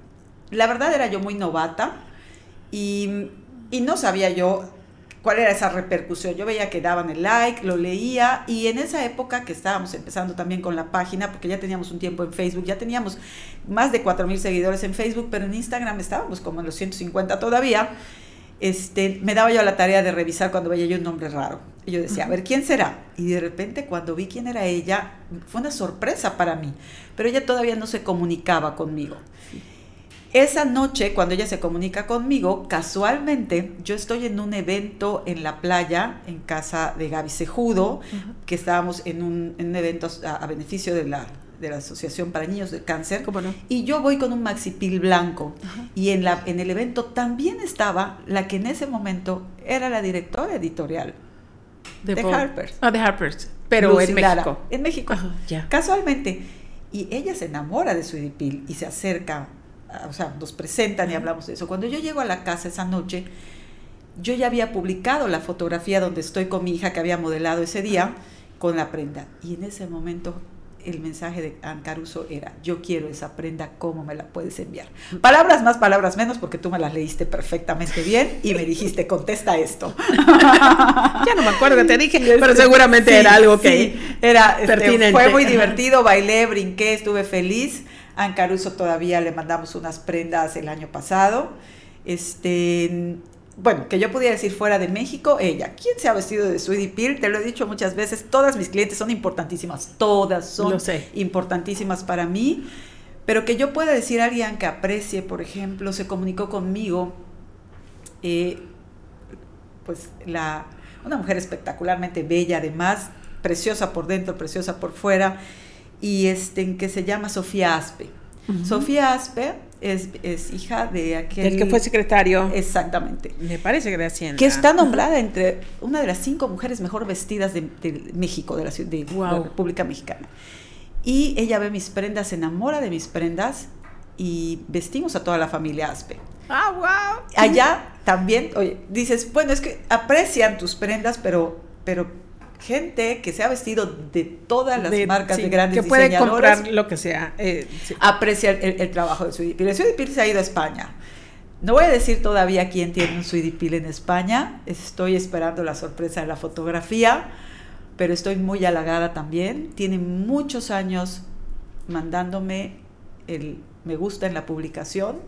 La verdad era yo muy novata y, y no sabía yo cuál era esa repercusión. Yo veía que daban el like, lo leía y en esa época que estábamos empezando también con la página, porque ya teníamos un tiempo en Facebook, ya teníamos más de 4.000 seguidores en Facebook, pero en Instagram estábamos como en los 150 todavía. Este, me daba yo la tarea de revisar cuando veía yo un nombre raro. Y yo decía, a ver, ¿quién será? Y de repente cuando vi quién era ella, fue una sorpresa para mí, pero ella todavía no se comunicaba conmigo. Esa noche, cuando ella se comunica conmigo, casualmente yo estoy en un evento en la playa, en casa de Gaby Sejudo, que estábamos en un, evento a, beneficio de la, de la Asociación para Niños de Cáncer. Y yo voy con un maxipil blanco. Y en, la, en el evento también estaba la que en ese momento era la directora editorial de, Harper's. Ah, de Harper's. Pero en México. en México. Casualmente. Y ella se enamora de su edipil y se acerca o sea, nos presentan y hablamos de eso. Cuando yo llego a la casa esa noche, yo ya había publicado la fotografía donde estoy con mi hija que había modelado ese día con la prenda. Y en ese momento el mensaje de Ancaruso era, yo quiero esa prenda, ¿cómo me la puedes enviar? Palabras más, palabras menos, porque tú me las leíste perfectamente bien y me dijiste, contesta esto. ya no me acuerdo que te dije, pero seguramente era algo que era este, fue muy divertido, bailé, brinqué, estuve feliz. A Caruso todavía le mandamos unas prendas el año pasado. Este, bueno, que yo pudiera decir fuera de México, ella. ¿Quién se ha vestido de Sweetie Peel? Te lo he dicho muchas veces, todas mis clientes son importantísimas, todas son importantísimas para mí. Pero que yo pueda decir a alguien que aprecie, por ejemplo, se comunicó conmigo, eh, pues la, una mujer espectacularmente bella, además, preciosa por dentro, preciosa por fuera y este, que se llama Sofía Aspe. Sofía Aspe es, es, hija de aquel... El que fue secretario. Exactamente. Me parece que de Hacienda. Que está nombrada entre una de las cinco mujeres mejor vestidas de, México, de, la, de la República Mexicana. Y ella ve mis prendas, se enamora de mis prendas y vestimos a toda la familia Aspe. ¡Ah, wow! Allá también, oye, dices, bueno, es que aprecian tus prendas, pero, pero gente que se ha vestido de todas las marcas de grandes que puede comprar lo que sea eh, aprecia el, trabajo de Sweetie El Sweetie se ha ido a España. No voy a decir todavía quién tiene un Sweetie en España. Estoy esperando la sorpresa de la fotografía pero estoy muy halagada también. Tiene muchos años mandándome el me gusta en la publicación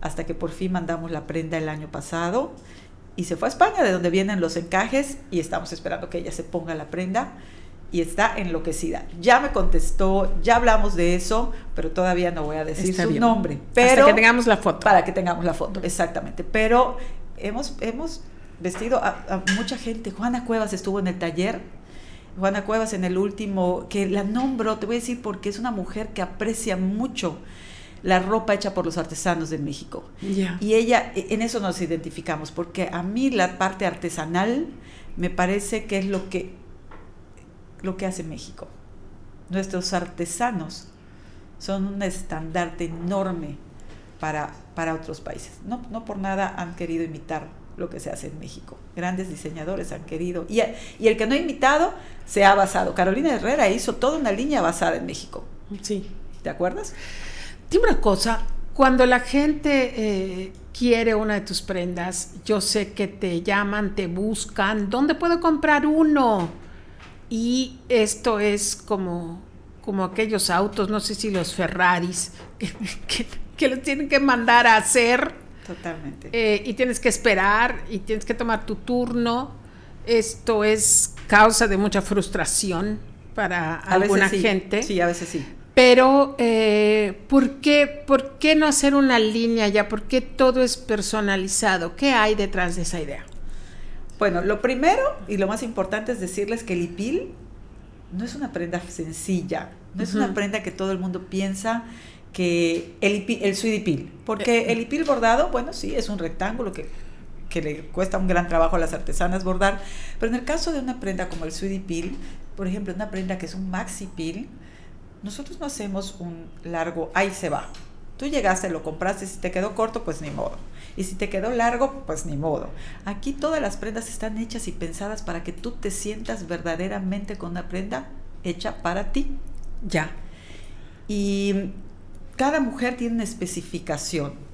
hasta que por fin mandamos la prenda el año pasado y se fue a España, de donde vienen los encajes, y estamos esperando que ella se ponga la prenda y está enloquecida. Ya me contestó, ya hablamos de eso, pero todavía no voy a decir su nombre. Pero, Hasta que tengamos la foto. Para que tengamos la foto, exactamente. Pero hemos, hemos vestido a, a, mucha gente. Juana Cuevas estuvo en el taller. Juana Cuevas en el último, que la nombro, te voy a decir porque es una mujer que aprecia mucho la ropa hecha por los artesanos de México. Y ella, e, en eso nos identificamos, porque a mí la parte artesanal me parece que es lo que, lo que hace México. Nuestros artesanos son un estandarte enorme para, para otros países. No, no por nada han querido imitar lo que se hace en México. Grandes diseñadores han querido. Y, y el que no ha imitado se ha basado. Carolina Herrera hizo toda una línea basada en México. Sí. ¿Te acuerdas? Dime una cosa, cuando la gente eh, quiere una de tus prendas, yo sé que te llaman, te buscan, ¿dónde puedo comprar uno? Y esto es como, como aquellos autos, no sé si los Ferraris, que, los tienen que mandar a hacer. Totalmente. Eh, y tienes que esperar y tienes que tomar tu turno. Esto es causa de mucha frustración para alguna gente. Sí, a veces sí. Pero, eh, ¿por, qué, ¿por qué no hacer una línea ya? ¿Por qué todo es personalizado? ¿Qué hay detrás de esa idea? Bueno, lo primero y lo más importante es decirles que el IPIL no es una prenda sencilla, no es una prenda que todo el mundo piensa que el, IPIL, el suidipil, porque eh, el IPIL bordado, bueno, sí, es un rectángulo que, que, le cuesta un gran trabajo a las artesanas bordar, pero en el caso de una prenda como el suidipil, por ejemplo, una prenda que es un maxi pil, nosotros no hacemos un largo, ahí se va. Tú llegaste, lo compraste, si te quedó corto, pues ni modo. Y si te quedó largo, pues ni modo. Aquí todas las prendas están hechas y pensadas para que tú te sientas verdaderamente con una prenda hecha para ti. Ya. Y cada mujer tiene una especificación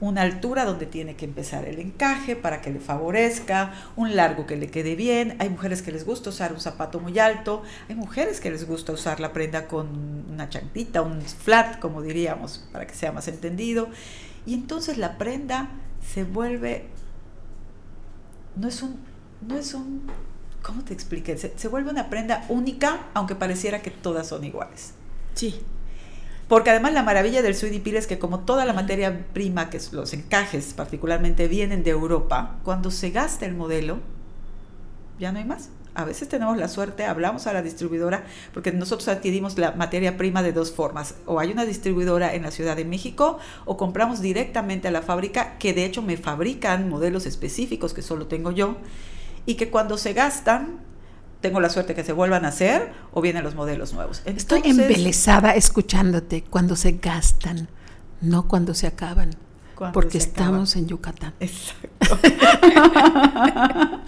una altura donde tiene que empezar el encaje para que le favorezca, un largo que le quede bien. Hay mujeres que les gusta usar un zapato muy alto, hay mujeres que les gusta usar la prenda con una chantita, un flat, como diríamos, para que sea más entendido. Y entonces la prenda se vuelve, no es un, no es un, ¿cómo te expliqué? Se, se vuelve una prenda única, aunque pareciera que todas son iguales. Sí. Porque además la maravilla del Peel es que como toda la materia prima, que los encajes particularmente vienen de Europa, cuando se gasta el modelo, ya no hay más. A veces tenemos la suerte, hablamos a la distribuidora, porque nosotros adquirimos la materia prima de dos formas. O hay una distribuidora en la Ciudad de México, o compramos directamente a la fábrica, que de hecho me fabrican modelos específicos que solo tengo yo, y que cuando se gastan, tengo la suerte que se vuelvan a hacer o vienen los modelos nuevos. Estoy embelesada escuchándote cuando se gastan, no cuando se acaban. Porque estamos en Yucatán. Exacto.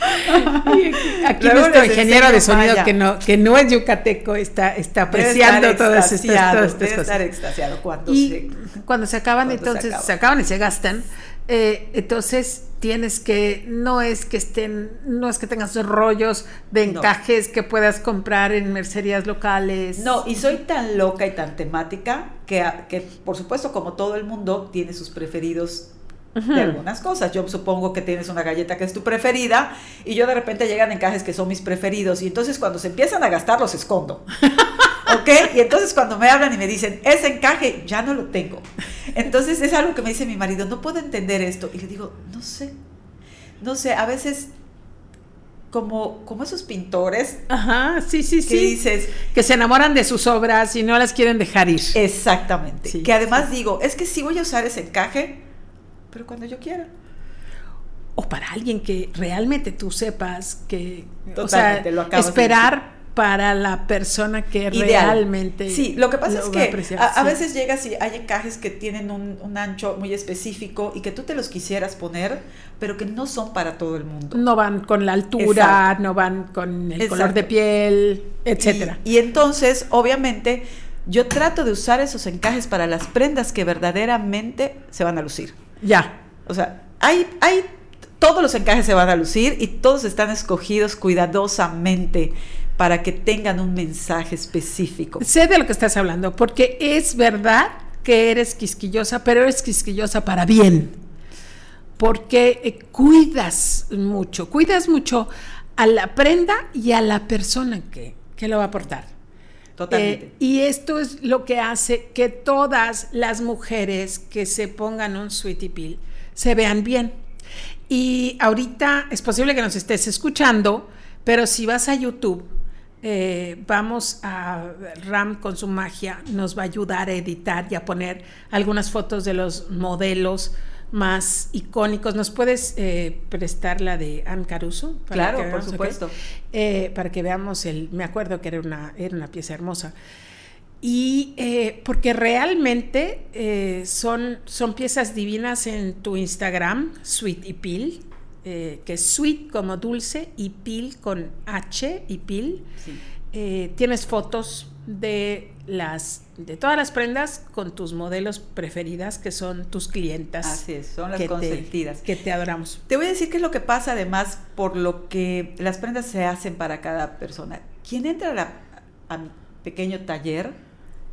aquí nuestro ingeniero de sonido que no, que no es yucateco está, está apreciando todas estas, todas estas cosas. extasiado cuando y se, cuando se acaban, entonces se acaban y se gastan. Eh, entonces tienes que, no es que estén, no es que tengas rollos de encajes que puedas comprar en mercerías locales. No, y soy tan loca y tan temática que, que por supuesto, como todo el mundo, tiene sus preferidos de algunas cosas. Yo supongo que tienes una galleta que es tu preferida y yo de repente llegan encajes que son mis preferidos y entonces cuando se empiezan a gastar los escondo. ¿Ok? Y entonces cuando me hablan y me dicen, ese encaje ya no lo tengo. Entonces es algo que me dice mi marido, no puedo entender esto. Y le digo, no sé, no sé, a veces como, como esos pintores. Ajá, sí, sí, que dices. Que se enamoran de sus obras y no las quieren dejar ir. Exactamente. que además digo, es que sí voy a usar ese encaje, pero cuando yo quiera. O para alguien que realmente tú sepas que. Totalmente, o sea, lo esperar para la persona que realmente. Sí, lo que pasa es que a, veces llegas y hay encajes que tienen un, ancho muy específico y que tú te los quisieras poner, pero que no son para todo el mundo. No van con la altura, no van con el color de piel, etcétera. Y, y entonces, obviamente, yo trato de usar esos encajes para las prendas que verdaderamente se van a lucir. Ya. O sea, hay, hay todos los encajes se van a lucir y todos están escogidos cuidadosamente para que tengan un mensaje específico. Sé de lo que estás hablando, porque es verdad que eres quisquillosa, pero eres quisquillosa para bien, porque eh, cuidas mucho, cuidas mucho a la prenda y a la persona que, que lo va a aportar. Totalmente. Eh, y esto es lo que hace que todas las mujeres que se pongan un sweetie peel se vean bien. Y ahorita es posible que nos estés escuchando, pero si vas a YouTube, eh, vamos a Ram con su magia nos va a ayudar a editar y a poner algunas fotos de los modelos más icónicos. ¿Nos puedes eh, prestar la de Anne Caruso? claro, por supuesto. Eh, para que veamos el. Me acuerdo que era una, era una pieza hermosa. Y porque realmente son, son piezas divinas en tu Instagram, Sweet y Peel, eh, que es sweet como dulce y pil con H y pil. Eh, tienes fotos de las de todas las prendas con tus modelos preferidas que son tus clientas. Así es, son las consentidas. que te adoramos. Te voy a decir qué es lo que pasa además por lo que las prendas se hacen para cada persona. Quien entra a, mi pequeño taller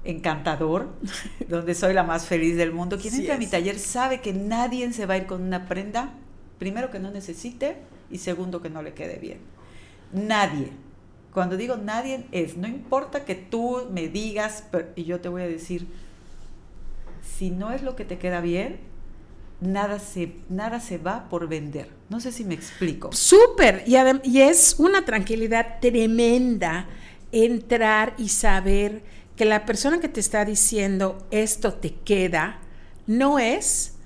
encantador, donde soy la más feliz del mundo, quien entra a mi taller sabe que nadie se va a ir con una prenda Primero que no necesite y segundo que no le quede bien. Nadie. Cuando digo nadie es, no importa que tú me digas, y yo te voy a decir, si no es lo que te queda bien, nada se, nada se va por vender. No sé si me explico. Súper, y, y es una tranquilidad tremenda entrar y saber que la persona que te está diciendo esto te queda, no es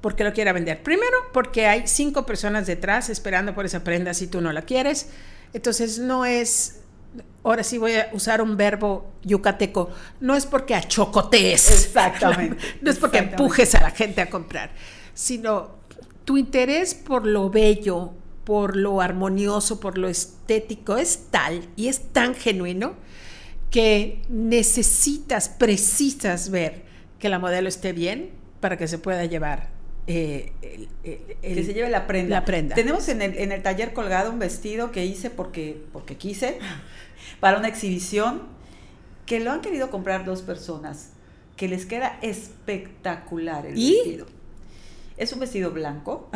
porque lo quiera vender. Primero, porque hay cinco personas detrás esperando por esa prenda si tú no la quieres. Entonces, no es, ahora sí voy a usar un verbo yucateco, no es porque achocotees. Exactamente. No, es porque empujes a la gente a comprar, sino tu interés por lo bello, por lo armonioso, por lo estético es tal y es tan genuino que necesitas, precisas ver que la modelo esté bien para que se pueda llevar eh, que se lleve la prenda. La prenda. Tenemos en el, en el, taller colgado un vestido que hice porque, porque quise, para una exhibición, que lo han querido comprar dos personas, que les queda espectacular el vestido. Es un vestido blanco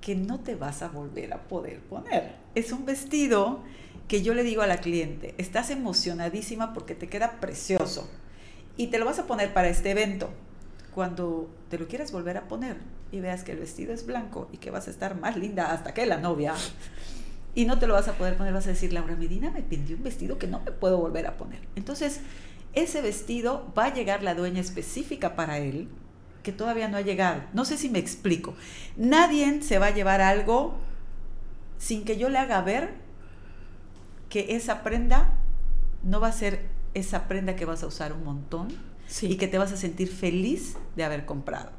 que no te vas a volver a poder poner. Es un vestido que yo le digo a la cliente, estás emocionadísima porque te queda precioso y te lo vas a poner para este evento cuando te lo quieras volver a poner y veas que el vestido es blanco y que vas a estar más linda hasta que la novia y no te lo vas a poder poner, vas a decir, Laura Medina me pidió un vestido que no me puedo volver a poner. Entonces, ese vestido va a llegar la dueña específica para él, que todavía no ha llegado. No sé si me explico. Nadie se va a llevar algo sin que yo le haga ver que esa prenda no va a ser esa prenda que vas a usar un montón, y que te vas a sentir feliz de haber comprado.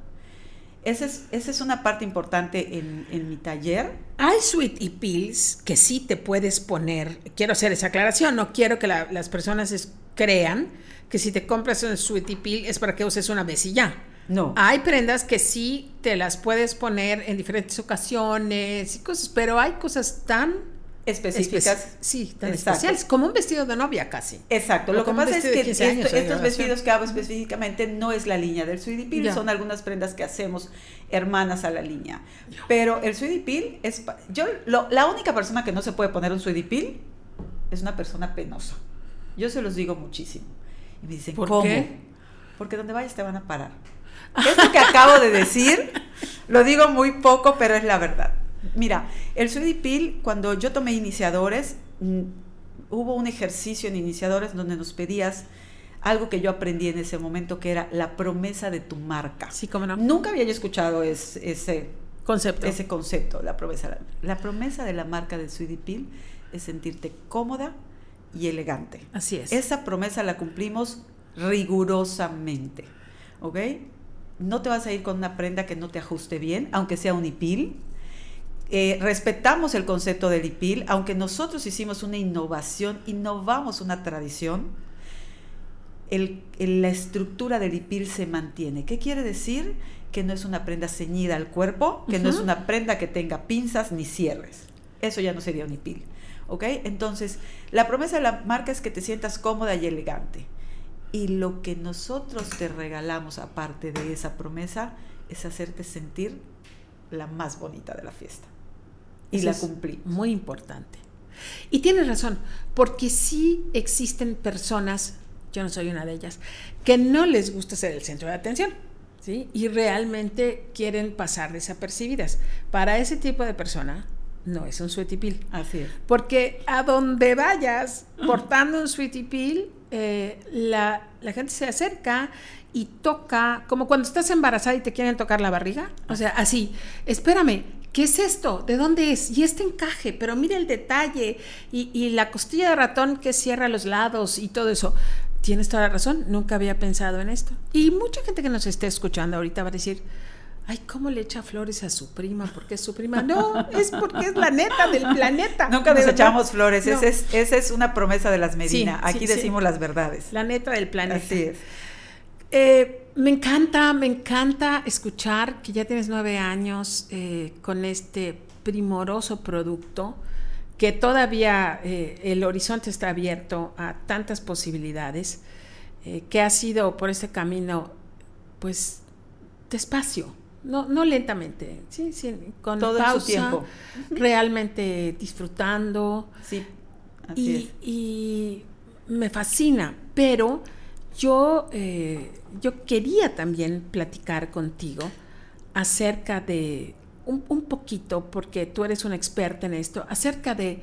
Esa es, esa es una parte importante en, en, mi taller. Hay Sweet Pills que sí te puedes poner. Quiero hacer esa aclaración. No quiero que las personas crean que si te compras un Sweet Pill es para que uses una vez y ya. No. Hay prendas que sí te las puedes poner en diferentes ocasiones y cosas, pero hay cosas tan específicas. sí, tan especiales, como un vestido de novia casi. Exacto, lo que pasa es que estos vestidos que hago específicamente no es la línea del Sweetie Peel, son algunas prendas que hacemos hermanas a la línea. Pero el Sweetie Peel es, yo, la única persona que no se puede poner un Sweetie Peel es una persona penosa. Yo se los digo muchísimo. Y me dicen, ¿Por ¿cómo? Qué? Porque donde vayas te van a parar. Esto que acabo de decir, lo digo muy poco, pero es la verdad. Mira, el Sweetie Peel, cuando yo tomé iniciadores, mm, hubo un ejercicio en iniciadores donde nos pedías algo que yo aprendí en ese momento, que era la promesa de tu marca. Sí, cómo no. Nunca había yo escuchado ese concepto. Ese concepto, la promesa. La promesa de la marca de Sweetie Peel es sentirte cómoda y elegante. Así es. Esa promesa la cumplimos rigurosamente. ¿Ok? No te vas a ir con una prenda que no te ajuste bien, aunque sea un IPIL eh, respetamos el concepto del IPIL, aunque nosotros hicimos una innovación, innovamos una tradición, el, la estructura del IPIL se mantiene. ¿Qué quiere decir? Que no es una prenda ceñida al cuerpo, que no es una prenda que tenga pinzas ni cierres. Eso ya no sería un IPIL. ¿Ok? Entonces, la promesa de la marca es que te sientas cómoda y elegante. Y lo que nosotros te regalamos, aparte de esa promesa, es hacerte sentir la más bonita de la fiesta y la cumplí. Muy importante. Y tienes razón, porque sí existen personas, yo no soy una de ellas, que no les gusta ser el centro de atención. ¿sí? Y realmente quieren pasar desapercibidas. Para ese tipo de persona, no es un sweetie Así es. Porque a donde vayas portando un sweetie eh, la, la gente se acerca y toca, como cuando estás embarazada y te quieren tocar la barriga. O sea, así, espérame, ¿qué es esto? ¿De dónde es? Y este encaje, pero mira el detalle y, la costilla de ratón que cierra los lados y todo eso. Tienes toda la razón, nunca había pensado en esto. Y mucha gente que nos esté escuchando ahorita va a decir, ay, ¿cómo le echa flores a su prima? Porque es su prima. No, es porque es la neta del planeta. Nunca nos echamos flores, esa, es, una promesa de las Medina. Aquí decimos las verdades. La neta del planeta. Así es. Eh, me encanta, me encanta escuchar que ya tienes nueve años eh, con este primoroso producto, que todavía eh, el horizonte está abierto a tantas posibilidades, que ha sido por este camino, pues, despacio, no, no lentamente, sí, sí con Todo pausa, su tiempo. realmente disfrutando. Sí, así y, es. y me fascina, pero yo, eh, yo quería también platicar contigo acerca de un, poquito, porque tú eres una experta en esto, acerca de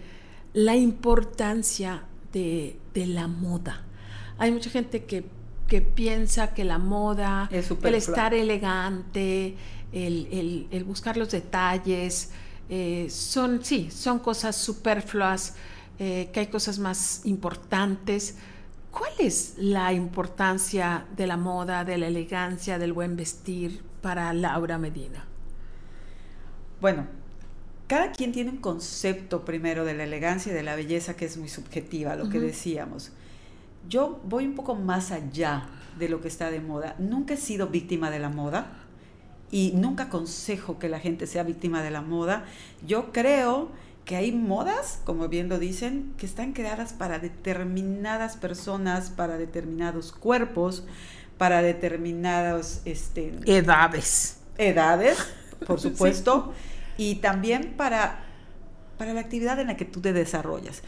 la importancia de, la moda. Hay mucha gente que, piensa que la moda, el estar elegante, el, buscar los detalles, eh, son, sí, son cosas superfluas, eh, que hay cosas más importantes ¿Cuál es la importancia de la moda, de la elegancia, del buen vestir para Laura Medina? Bueno, cada quien tiene un concepto primero de la elegancia y de la belleza que es muy subjetiva, lo que decíamos. Yo voy un poco más allá de lo que está de moda. Nunca he sido víctima de la moda y nunca aconsejo que la gente sea víctima de la moda. Yo creo que hay modas, como bien lo dicen, que están creadas para determinadas personas, para determinados cuerpos, para determinados este, Edades. edades, por supuesto, y también para, para la actividad en la que tú te desarrollas.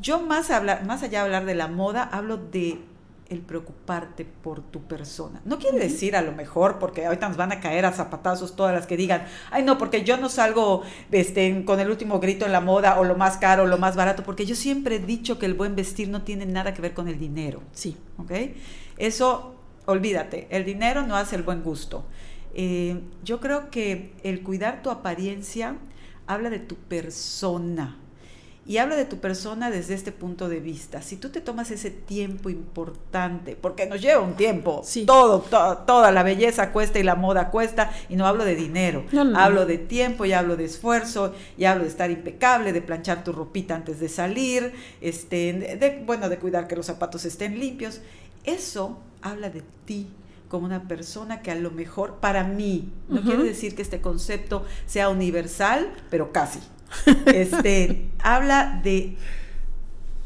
Yo más, hablar, más allá de hablar de la moda, hablo de el preocuparte por tu persona. No quiere decir a lo mejor, porque ahorita nos van a caer a zapatazos todas las que digan, ay no, porque yo no salgo este, con el último grito en la moda o lo más caro o lo más barato, porque yo siempre he dicho que el buen vestir no tiene nada que ver con el dinero. Sí. ¿ok? Eso, olvídate, el dinero no hace el buen gusto. Eh, yo creo que el cuidar tu apariencia habla de tu persona. Y habla de tu persona desde este punto de vista. Si tú te tomas ese tiempo importante, porque nos lleva un tiempo, Sí. todo, to- toda la belleza cuesta y la moda cuesta, y no hablo de dinero, No, no, hablo no. de tiempo, y hablo de esfuerzo, y hablo de estar impecable, de planchar tu ropita antes de salir, este, de, bueno, de cuidar que los zapatos estén limpios. Eso habla de ti como una persona que a lo mejor, para mí, no Ujú. quiere decir que este concepto sea universal, pero casi. Este, habla de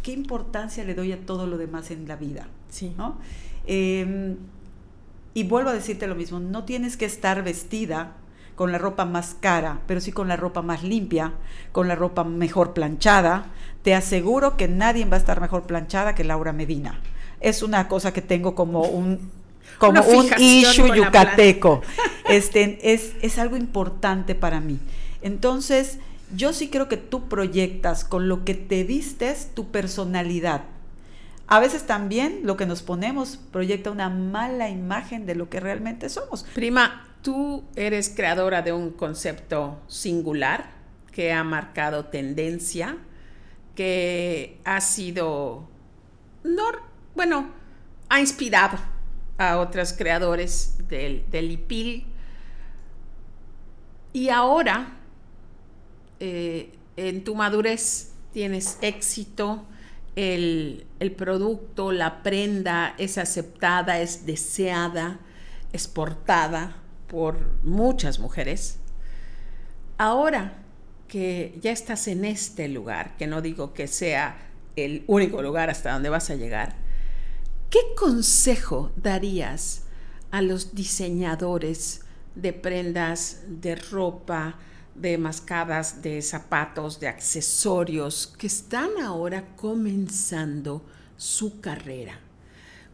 qué importancia le doy a todo lo demás en la vida. Sí. ¿no? Eh, y vuelvo a decirte lo mismo, no tienes que estar vestida con la ropa más cara, pero sí con la ropa más limpia, con la ropa mejor planchada. Te aseguro que nadie va a estar mejor planchada que Laura Medina. Es una cosa que tengo como un como un issue yucateco. Este, es, es algo importante para mí. Entonces, yo sí creo que tú proyectas con lo que te vistes tu personalidad. A veces también lo que nos ponemos proyecta una mala imagen de lo que realmente somos. Prima, tú eres creadora de un concepto singular que ha marcado tendencia, que ha sido, no, bueno, ha inspirado a otros creadores del, del IPIL. Y ahora, eh, en tu madurez, tienes éxito, el, el producto, la prenda es aceptada, es deseada, es portada por muchas mujeres. Ahora que ya estás en este lugar, que no digo que sea el único lugar hasta donde vas a llegar, ¿qué consejo darías a los diseñadores de prendas, de ropa, de mascadas, de zapatos, de accesorios que están ahora comenzando su carrera?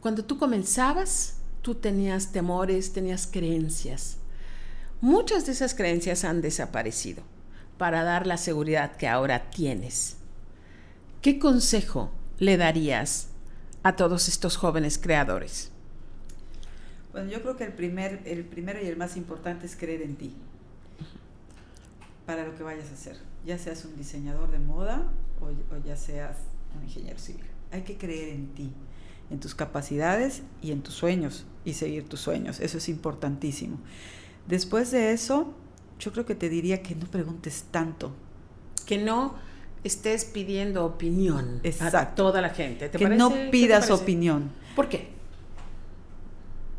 Cuando tú comenzabas, tú tenías temores, tenías creencias. Muchas de esas creencias han desaparecido para dar la seguridad que ahora tienes. ¿Qué consejo le darías a todos estos jóvenes creadores? Bueno, yo creo que el, primer, el primero y el más importante es creer en ti para lo que vayas a hacer, ya seas un diseñador de moda o, o ya seas un ingeniero civil. Hay que creer en ti, en tus capacidades y en tus sueños y seguir tus sueños. Eso es importantísimo. Después de eso, yo creo que te diría que no preguntes tanto. Que no estés pidiendo opinión a toda la gente. ¿Te que parece? no ¿Qué te pidas opinión. ¿Por qué?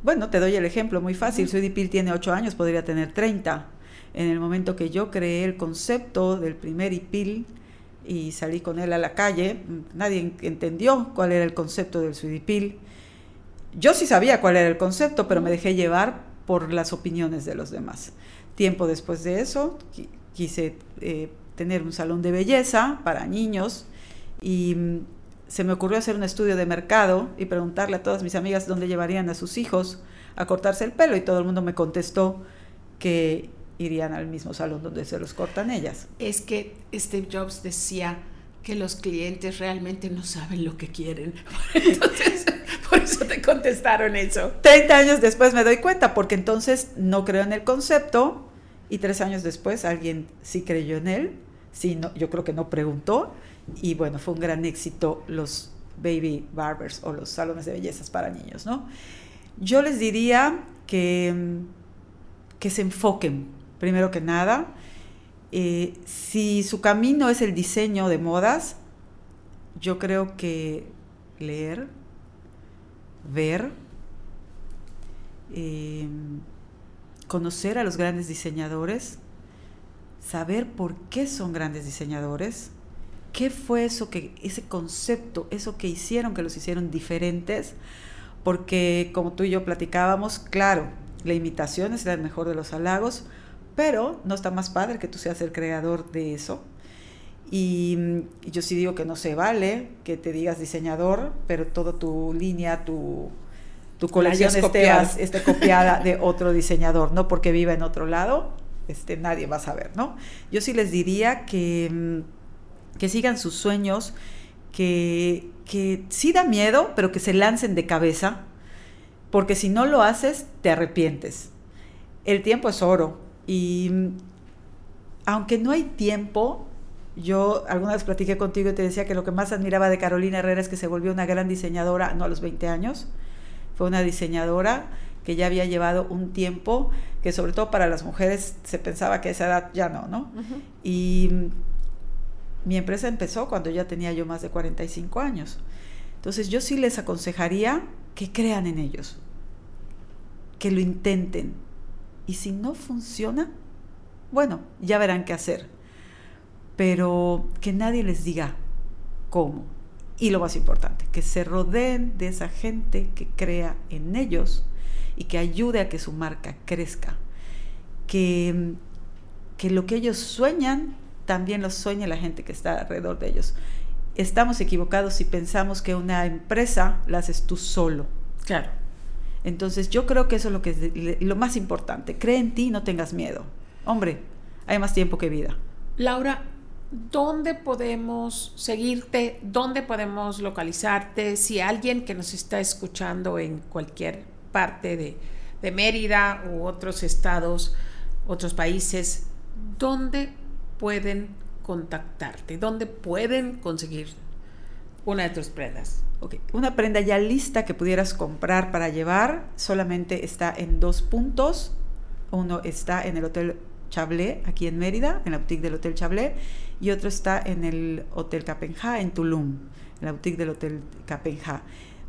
Bueno, te doy el ejemplo muy fácil. Ujú. Sudipil tiene 8 años, podría tener 30. En el momento que yo creé el concepto del primer IPIL y salí con él a la calle, nadie en- entendió cuál era el concepto del Sudipil. Yo sí sabía cuál era el concepto, pero me dejé llevar por las opiniones de los demás. Tiempo después de eso, qui- quise eh, tener un salón de belleza para niños y mm, se me ocurrió hacer un estudio de mercado y preguntarle a todas mis amigas dónde llevarían a sus hijos a cortarse el pelo y todo el mundo me contestó que irían al mismo salón donde se los cortan ellas. Es que Steve Jobs decía que los clientes realmente no saben lo que quieren. Entonces, por eso te contestaron eso. 30 años después me doy cuenta porque entonces no creo en el concepto y tres años después alguien sí creyó en él, sí, no, yo creo que no preguntó y bueno, fue un gran éxito los baby barbers o los salones de bellezas para niños, ¿no? Yo les diría que, mm, que se enfoquen, primero que nada, Eh, si su camino es el diseño de modas, yo creo que leer, ver, eh, conocer a los grandes diseñadores, saber por qué son grandes diseñadores, qué fue eso que, ese concepto, eso que hicieron, que los hicieron diferentes, porque como tú y yo platicábamos, claro, la imitación es el mejor de los halagos, pero no está más padre que tú seas el creador de eso. Y, yo sí digo que no se vale que te digas diseñador, pero toda tu línea, tu, tu colección esté, copiada de otro diseñador, no porque viva en otro lado, este, nadie va a saber, ¿no? Yo sí les diría que, mm, que sigan sus sueños, que, que sí da miedo, pero que se lancen de cabeza, porque si no lo haces, te arrepientes. El tiempo es oro y aunque no hay tiempo, yo alguna vez platiqué contigo y te decía que lo que más admiraba de Carolina Herrera es que se volvió una gran diseñadora, no a los 20 años, fue una diseñadora que ya había llevado un tiempo, que sobre todo para las mujeres se pensaba que a esa edad ya no, ¿no? Y mi empresa empezó cuando ya tenía yo más de 45 años. Entonces yo sí les aconsejaría que crean en ellos, que lo intenten. Y si no funciona, bueno, ya verán qué hacer. Pero que nadie les diga cómo. Y lo más importante, que se rodeen de esa gente que crea en ellos y que ayude a que su marca crezca. Que, que lo que ellos sueñan, también lo sueñe la gente que está alrededor de ellos estamos equivocados si pensamos que una empresa la haces tú solo. Claro. Entonces yo creo que eso es lo que es lo más importante. Cree en ti, no tengas miedo. Hombre, hay más tiempo que vida. Laura, ¿dónde podemos seguirte? ¿Dónde podemos localizarte? Si alguien que nos está escuchando en cualquier parte de, de Mérida u otros estados, otros países, ¿dónde pueden contactarte? ¿Dónde pueden conseguir una de tus prendas? Una prenda ya lista que pudieras comprar para llevar solamente está en dos puntos. Uno está en el Hotel Chablé, aquí en Mérida, en la boutique del Hotel Chablé, y otro está en el Hotel Capenja, en Tulum, en la boutique del Hotel Capenja.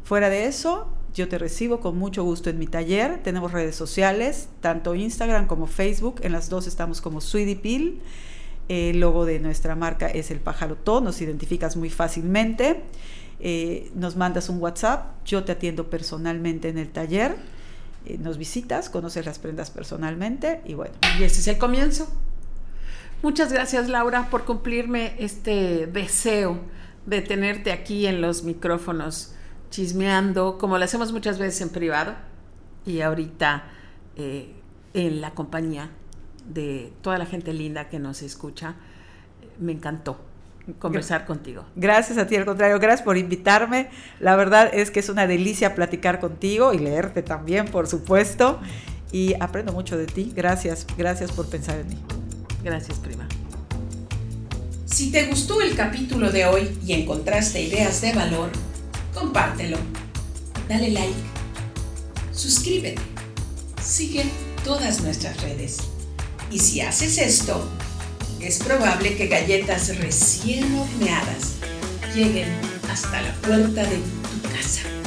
Fuera de eso, yo te recibo con mucho gusto en mi taller. Tenemos redes sociales, tanto Instagram como Facebook. En las dos estamos como Sweetie Peel. El logo de nuestra marca es el pájaro nos identificas muy fácilmente. Eh, nos mandas un WhatsApp, yo te atiendo personalmente en el taller, eh, nos visitas, conoces las prendas personalmente y bueno. Y ese es el comienzo. Muchas gracias Laura por cumplirme este deseo de tenerte aquí en los micrófonos chismeando, como lo hacemos muchas veces en privado y ahorita eh, en la compañía de toda la gente linda que nos escucha. Me encantó conversar contigo. Gracias a ti, al contrario, gracias por invitarme. La verdad es que es una delicia platicar contigo y leerte también, por supuesto. Y aprendo mucho de ti. Gracias, gracias por pensar en mí. Gracias, prima. Si te gustó el capítulo de hoy y encontraste ideas de valor, compártelo. Dale like. Suscríbete. Sigue todas nuestras redes y si haces esto, es probable que galletas recién horneadas lleguen hasta la puerta de tu casa.